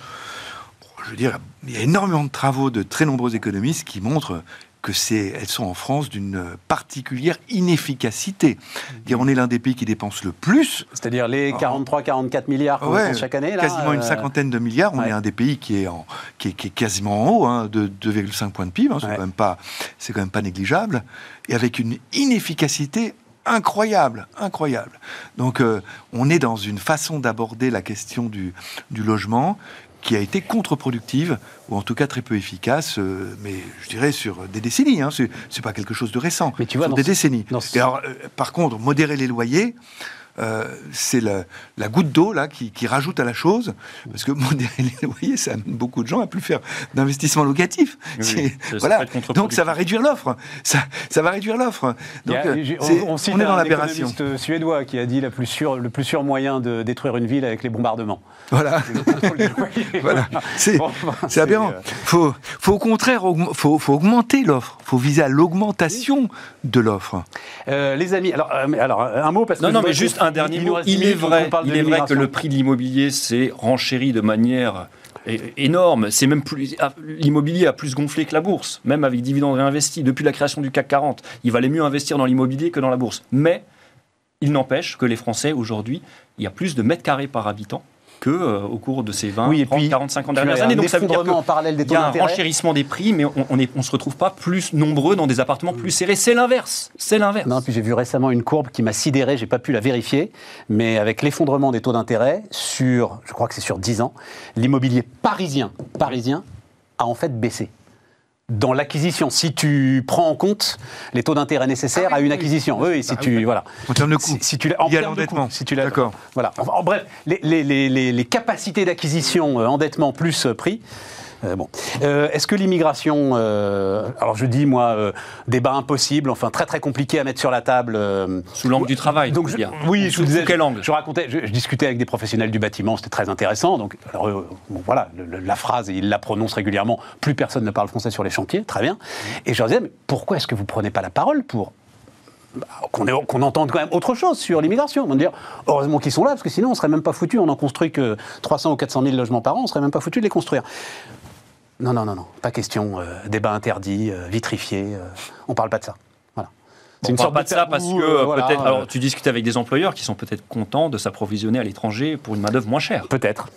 Je veux dire, il y a énormément de travaux de très nombreux économistes qui montrent que c'est, elles sont en France d'une particulière inefficacité. Dire, on est l'un des pays qui dépense le plus, C'est-à-dire les 43-44 milliards qu'on Ouais, dépense chaque année. Là, quasiment une euh, cinquantaine de milliards. On ouais. est un des pays qui est, en, qui est, qui est quasiment en haut, hein, de 2,5 points de PIB. hein, c'est Ouais. quand même pas, c'est quand même pas négligeable, et avec une inefficacité incroyable, incroyable. Donc, euh, on est dans une façon d'aborder la question du, du logement qui a été contre-productive, ou en tout cas très peu efficace, euh, mais je dirais sur des décennies. Hein, c'est pas quelque chose de récent. Mais tu vois, sur des ce- décennies. ce- Et alors, euh, par contre, modérer les loyers, euh, c'est la, la goutte d'eau là qui, qui rajoute à la chose, parce que modérer les loyers, ça amène beaucoup de gens à plus faire d'investissement locatif. Oui, ça- voilà. Donc ça va réduire l'offre. Ça, ça va réduire l'offre. Donc a- euh, c'est- on, on cite on est dans un l'aberration. économiste suédois qui a dit la plus sûre- le plus sûr moyen de détruire une ville avec les bombardements. Voilà. Voilà. C'est Bon, aberrant. euh, Faut, faut au contraire, faut, faut augmenter l'offre. Faut viser à l'augmentation de l'offre. euh, les amis, alors, euh, alors un mot parce que Non, non, mais juste un dernier mot. Il est vrai, il est que le prix de l'immobilier s'est renchéri de manière énorme. C'est même plus ah, l'immobilier a plus gonflé que la bourse, même avec dividendes réinvestis. Depuis la création du CAC 40, il valait mieux investir dans l'immobilier que dans la bourse. Mais il n'empêche que les Français aujourd'hui, il y a plus de mètres carrés par habitant que euh, au cours de ces 20, Oui, et 30, puis, 40, 50 tu as dernières années. Donc ça veut dire en parallèle des il taux y a un renchérissement des prix, mais on ne on se retrouve pas plus nombreux dans des appartements plus serrés. C'est l'inverse. C'est l'inverse. Non, puis j'ai vu récemment une courbe qui m'a sidéré, j'ai pas pu la vérifier, mais avec l'effondrement des taux d'intérêt sur, je crois que c'est sur 10 ans, l'immobilier parisien, parisien a en fait baissé. Dans l'acquisition, si tu prends en compte les taux d'intérêt nécessaires Ah oui, à une oui. acquisition, oui, oui, si Bah, tu oui. voilà, En termes de coût. si, si tu en termes de l'endettement. coût, si tu l'as- D'accord. Voilà. Enfin, en bref, les, les- les- les- les capacités d'acquisition, euh, endettement plus euh, prix. Euh, bon. Euh, Est-ce que l'immigration, euh, alors je dis moi, débat impossible, enfin très très compliqué à mettre sur la table. Sous l'angle du travail. donc je- oui, je Sous vous disais, quel angle? je racontais, je, je discutais avec des professionnels du bâtiment, c'était très intéressant. Donc, alors, bon, voilà, le- le- la phrase, il la prononce régulièrement. Plus personne ne parle français sur les chantiers, très bien. Et je leur disais, mais pourquoi est-ce que vous prenez pas la parole pour bah, qu'on entende quand même autre chose sur l'immigration? On va dire, heureusement qu'ils sont là, parce que sinon on serait même pas foutu. On en construit que 300 ou 400 000 logements par an, on serait même pas foutu de les construire. Non, non, non, non, pas question. euh, débat interdit, euh, vitrifié. euh, on parle pas de ça. Voilà. On parle pas de ça parce que euh, voilà, peut-être. Alors, tu discutes avec des employeurs qui sont peut-être contents de s'approvisionner à l'étranger pour une main d'œuvre moins chère. Peut-être.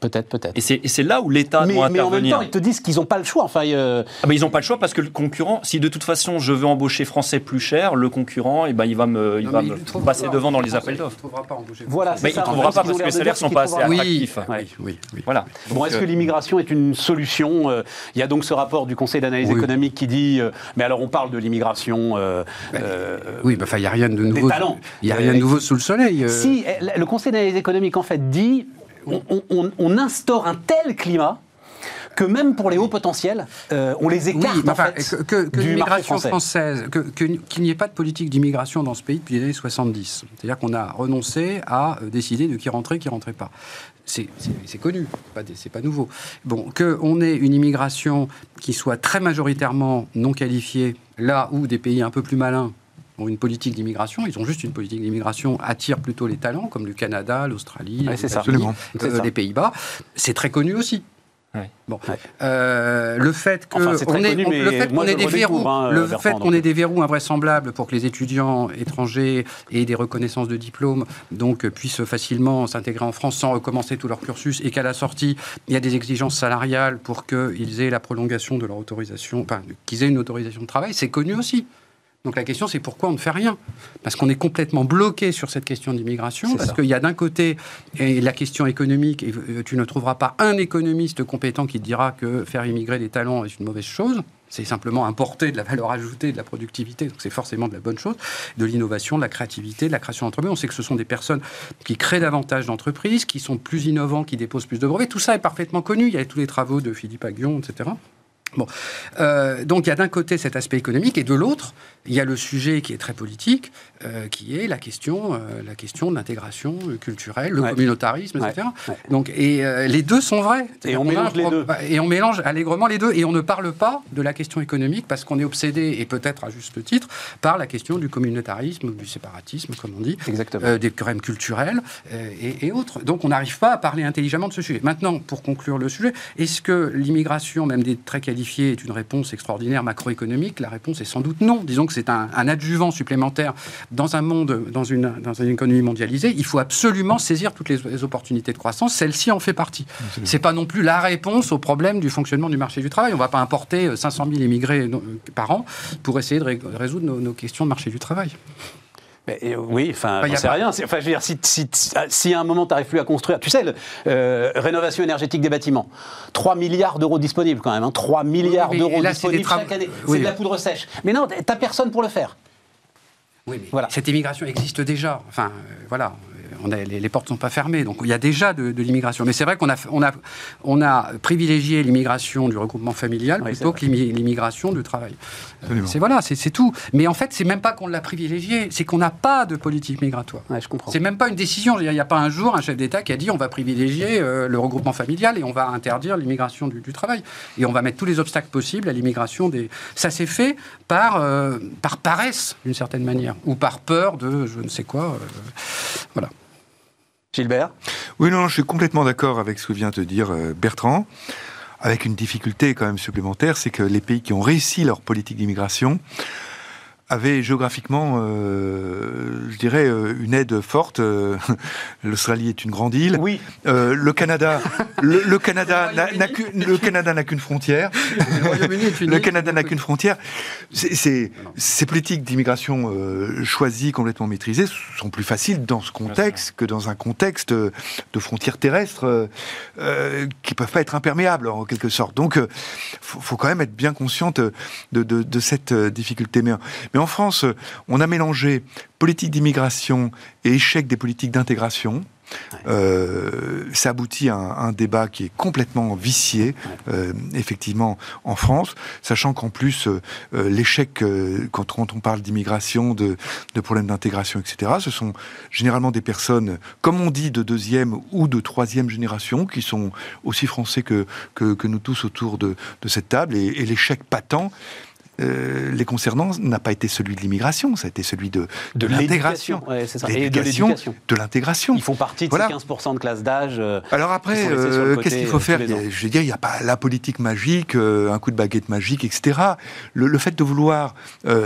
Peut-être, peut-être. Et c'est là où l'État Mais, doit mais en même intervenir. temps, ils te disent qu'ils n'ont pas le choix. Enfin, euh, Ah bah, ils n'ont pas le choix parce que le concurrent, si de toute façon je veux embaucher français plus cher, le concurrent, eh ben, il va me, il Non, va mais me il trouvera passer pas devant dans les appels Il d'offres. ne trouvera pas embauché. Voilà, Mais ça. il En trouvera pas parce que les de salaires dire sont pas assez attractifs. Oui, oui, oui. Voilà. Bon, est-ce euh, que l'immigration est une solution Euh, Il y a donc ce rapport du Conseil d'analyse Oui. économique qui dit, euh, mais alors on parle de l'immigration. euh, euh, Oui, bah, enfin, il n'y a rien de nouveau. talents. Il n'y a rien de Euh, nouveau sous le soleil. euh. Si euh, le Conseil d'analyse économique en fait dit, on, on- on instaure un tel climat que même pour les hauts potentiels, euh, on les Oui, écarte en enfin, fait, que, que- que du marché l'immigration français. française, que- que- qu'il n'y ait pas de politique d'immigration dans ce pays depuis les années 70. C'est-à-dire qu'on a renoncé à euh, décider de qui rentrait, qui rentrait pas. C'est connu, c'est pas nouveau. Bon, qu'on ait une immigration qui soit très majoritairement non qualifiée, là où des pays un peu plus malins ont une politique d'immigration, ils ont juste une politique d'immigration, attirent plutôt les talents, comme le Canada, l'Australie, Ouais, les euh, C'est ça. les Pays-Bas. C'est très connu aussi. Ouais. Bon. Ouais. Euh, le fait Enfin, ait- le qu'on je ait des le verrous, redécouvre, hein, le Bertrand, fait donc. qu'on ait des verrous invraisemblables pour que les étudiants étrangers aient des reconnaissances de diplômes, donc euh, puissent facilement s'intégrer en France sans recommencer tout leur cursus, et qu'à la sortie il y a des exigences salariales pour qu'ils aient la prolongation de leur autorisation, enfin qu'ils aient une autorisation de travail, c'est connu aussi. Donc la question, c'est pourquoi on ne fait rien? Parce qu'on est complètement bloqué sur cette question d'immigration, parce qu'il y a d'un côté et la question économique, et tu ne trouveras pas un économiste compétent qui te dira que faire immigrer des talents est une mauvaise chose. C'est simplement importer de la valeur ajoutée, de la productivité, donc c'est forcément de la bonne chose, de l'innovation, de la créativité, de la création d'entreprises. On sait que ce sont des personnes qui créent davantage d'entreprises, qui sont plus innovants, qui déposent plus de brevets. Tout ça est parfaitement connu. Il y a tous les travaux de Philippe Aguillon, etc. Euh, donc il y a d'un côté cet aspect économique et de l'autre, il y a le sujet qui est très politique, euh, qui est la question, euh, la question de l'intégration culturelle, le Ouais. communautarisme, etc. Ouais. Donc, et euh, les deux sont vrais. Et on mélange les deux. Et on mélange allègrement les deux. Et on ne parle pas de la question économique parce qu'on est obsédé, et peut-être à juste titre, par la question du communautarisme du séparatisme, comme on dit. Exactement. Des crèmes culturelles et, et autres. Donc on n'arrive pas à parler intelligemment de ce sujet. Maintenant, pour conclure le sujet, est-ce que l'immigration, même des très qualifiés, est une réponse extraordinaire macroéconomique? La réponse est sans doute non. Disons que c'est un, un adjuvant supplémentaire dans un monde, dans une, dans une économie mondialisée. Il faut absolument saisir toutes les, les opportunités de croissance. Celle-ci en fait partie. C'est pas non plus la réponse au problème du fonctionnement du marché du travail. On ne va pas importer euh, 500 000 immigrés par an pour essayer de ré- résoudre nos, nos questions de marché du travail. Mais, euh, oui, enfin, Bah, pas- rien. C'est- Enfin, je veux dire, si, si, si- si à un moment tu n'arrives plus à construire, tu sais, le, euh, rénovation énergétique des bâtiments, 3 milliards d'euros disponibles quand même, hein, 3 milliards Oui, d'euros c'est disponibles chaque année. Oui. C'est de la poudre sèche. Mais non, t'as personne pour le faire. Oui, mais Voilà. cette immigration existe déjà. Enfin, euh, voilà. On a, les, les portes ne sont pas fermées, donc il y a déjà de, de l'immigration. Mais c'est vrai qu'on a, on a, on a privilégié l'immigration du regroupement familial Oui, plutôt que l'immi- l'immigration du travail. Euh, Absolument. C'est voilà, c'est c'est tout. Mais en fait, c'est même pas qu'on l'a privilégié, c'est qu'on n'a pas de politique migratoire. Ouais, je comprends. C'est même pas une décision. Il n'y a pas un jour un chef d'État qui a dit on va privilégier euh, le regroupement familial et on va interdire l'immigration du, du travail. Et on va mettre tous les obstacles possibles à l'immigration des. Ça s'est fait par, euh, par paresse, d'une certaine manière, ou par peur de je ne sais quoi. euh, voilà. Gilbert Oui, non, je suis complètement d'accord avec ce que vient de dire euh, Bertrand, avec une difficulté quand même supplémentaire, c'est que les pays qui ont réussi leur politique d'immigration avaient géographiquement, euh, je dirais, euh, une aide forte. Euh, L'Australie est une grande île. Oui. Euh, le Canada, le, le Canada Le n'a- qu'une- le Canada n'a qu'une frontière. Le Le. Canada n'a qu'une frontière. C'est- Ces politiques d'immigration euh, choisies, complètement maîtrisées, sont plus faciles dans ce contexte que dans un contexte de frontières terrestres qui peuvent pas être imperméables en quelque sorte. Donc, il faut, faut quand même être bien consciente de, de- de cette difficulté. Mais, mais en France, euh, on a mélangé politique d'immigration et échec des politiques d'intégration. Euh, ça aboutit à un, un débat qui est complètement vicié, euh, effectivement, en France, sachant qu'en plus, euh, l'échec, quand, quand on parle d'immigration, de, de problèmes d'intégration, etc., ce sont généralement des personnes, comme on dit, de deuxième ou de troisième génération, qui sont aussi français que, que, que nous tous autour de, de cette table, et, et l'échec patent. Euh, les concernant n'a pas été celui de l'immigration, ça a été celui de, de, l'intégration. l'éducation. Ouais, de de l'intégration. Ils font partie de Voilà. ces 15% de classe d'âge. euh, Alors après, euh, qu'est-ce qu'il faut faire Je veux dire, il n'y a pas la politique magique, un coup de baguette magique, etc. Le, le fait de vouloir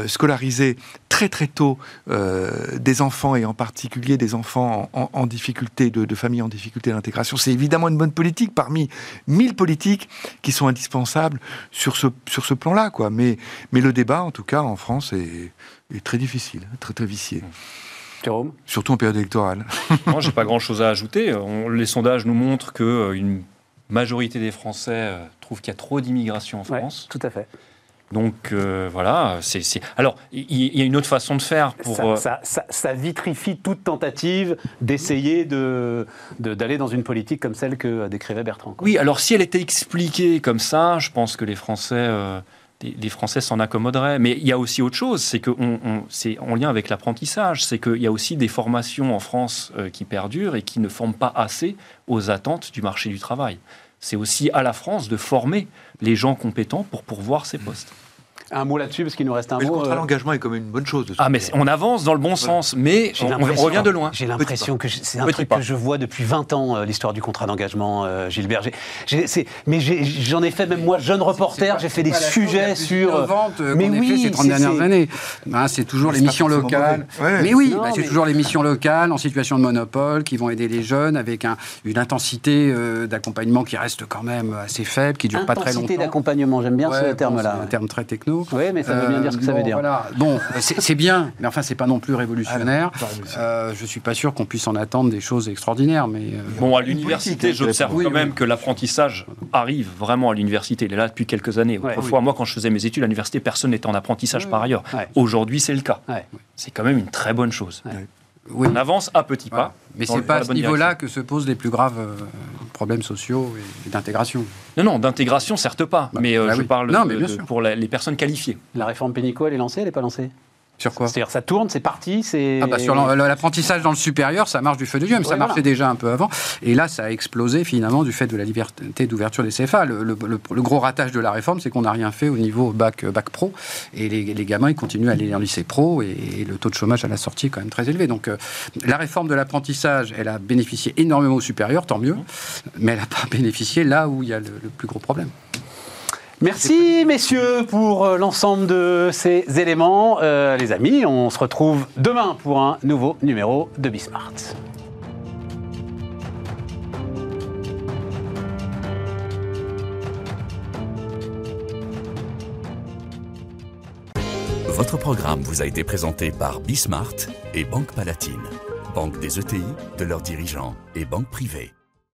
scolariser très très tôt euh, des enfants, et en particulier des enfants en, en- en difficulté, de, de familles en difficulté d'intégration, c'est évidemment une bonne politique parmi mille politiques qui sont indispensables sur ce, sur ce plan-là. quoi. Mais, mais le débat, en tout cas, en France, est, est très difficile, très très vicié, Jérôme? Surtout en période électorale. Moi, j'ai pas grand-chose à ajouter. On- les sondages nous montrent que euh, une majorité des Français euh, trouvent qu'il y a trop d'immigration en Ouais, France. tout à fait. Donc euh, voilà, c'est c'est- alors il y, a une autre façon de faire pour. ça, euh, ça- ça- ça vitrifie toute tentative d'essayer de- de- d'aller dans une politique comme celle que décrivait Bertrand. quoi. Oui, alors si elle était expliquée comme ça, je pense que les Français, euh, les, les Français s'en accommoderaient. Mais il y a aussi autre chose, c'est que on, on- c'est en lien avec l'apprentissage, c'est qu'il y a aussi des formations en France euh, qui perdurent et qui ne forment pas assez aux attentes du marché du travail. C'est aussi à la France de former les gens compétents pour pourvoir ces postes. Un mot là-dessus, parce qu'il nous reste un Mais le mot. contrat euh, d'engagement est quand même une bonne chose. Ah, mais on avance dans le bon sens, mais on, revient de loin. J'ai l'impression que c'est un Petit truc pas. que je vois depuis 20 ans, euh, l'histoire du contrat d'engagement, euh, Gilbert. Mais j'en ai, fait, même moi, jeune reporter, j'ai fait des sujets sur. mais mais oui, ces 30 c'est- dernières années. Hein, c'est toujours les missions locales. Ouais. Mais oui, bah, c'est mais- toujours les missions locales en situation de monopole qui vont aider les jeunes avec un- une intensité d'accompagnement qui reste quand même assez faible, qui dure pas très Intensité longtemps. d'accompagnement, j'aime bien ce terme-là. C'est un terme très techno. Oui, mais ça veut bien dire ce que ça bon, veut dire. voilà. Bon, c'est c'est bien, mais enfin, c'est pas non plus révolutionnaire. Ah. Euh, je suis pas sûr qu'on puisse en attendre des choses extraordinaires, mais euh, Bon, à l'université, j'observe oui, quand oui. même que l'apprentissage arrive vraiment à l'université. Il est là depuis quelques années. Ouais. Autrefois, moi, quand je faisais mes études à l'université, personne n'était en apprentissage Oui, par ailleurs. Ouais. Aujourd'hui, c'est le cas. Ouais. C'est quand même une très bonne chose. Oui. On avance à petits Voilà. pas. Mais dans c'est pas à ce niveau-là que se posent les plus graves euh, problèmes sociaux et, et d'intégration. Non, non, d'intégration, certes pas. Bah, mais euh, bah je oui. parle Non, mais de- pour la- les personnes qualifiées. La réforme pénico, elle est lancée, elle n'est pas lancée? Sur quoi C'est-à-dire, ça tourne, c'est parti, c'est. Ah bah sur l'apprentissage dans le supérieur, ça marche du feu de Dieu, mais ça marchait voilà. déjà un peu avant. Et là, ça a explosé finalement du fait de la liberté d'ouverture des CFA. Le, le- le- le gros ratage de la réforme, c'est qu'on n'a rien fait au niveau bac, bac pro. Et les, les gamins, ils continuent à aller en lycée pro. Et, et le taux de chômage à la sortie est quand même très élevé. Donc euh, la réforme de l'apprentissage, elle a bénéficié énormément au supérieur, tant mieux. Mais elle n'a pas bénéficié là où il y a le plus gros problème. Merci messieurs pour euh, l'ensemble de ces éléments. Euh, les amis, on se retrouve demain pour un nouveau numéro de Bismart. Votre programme vous a été présenté par Bismart et Banque Palatine, banque des ETI, de leurs dirigeants et banque privée.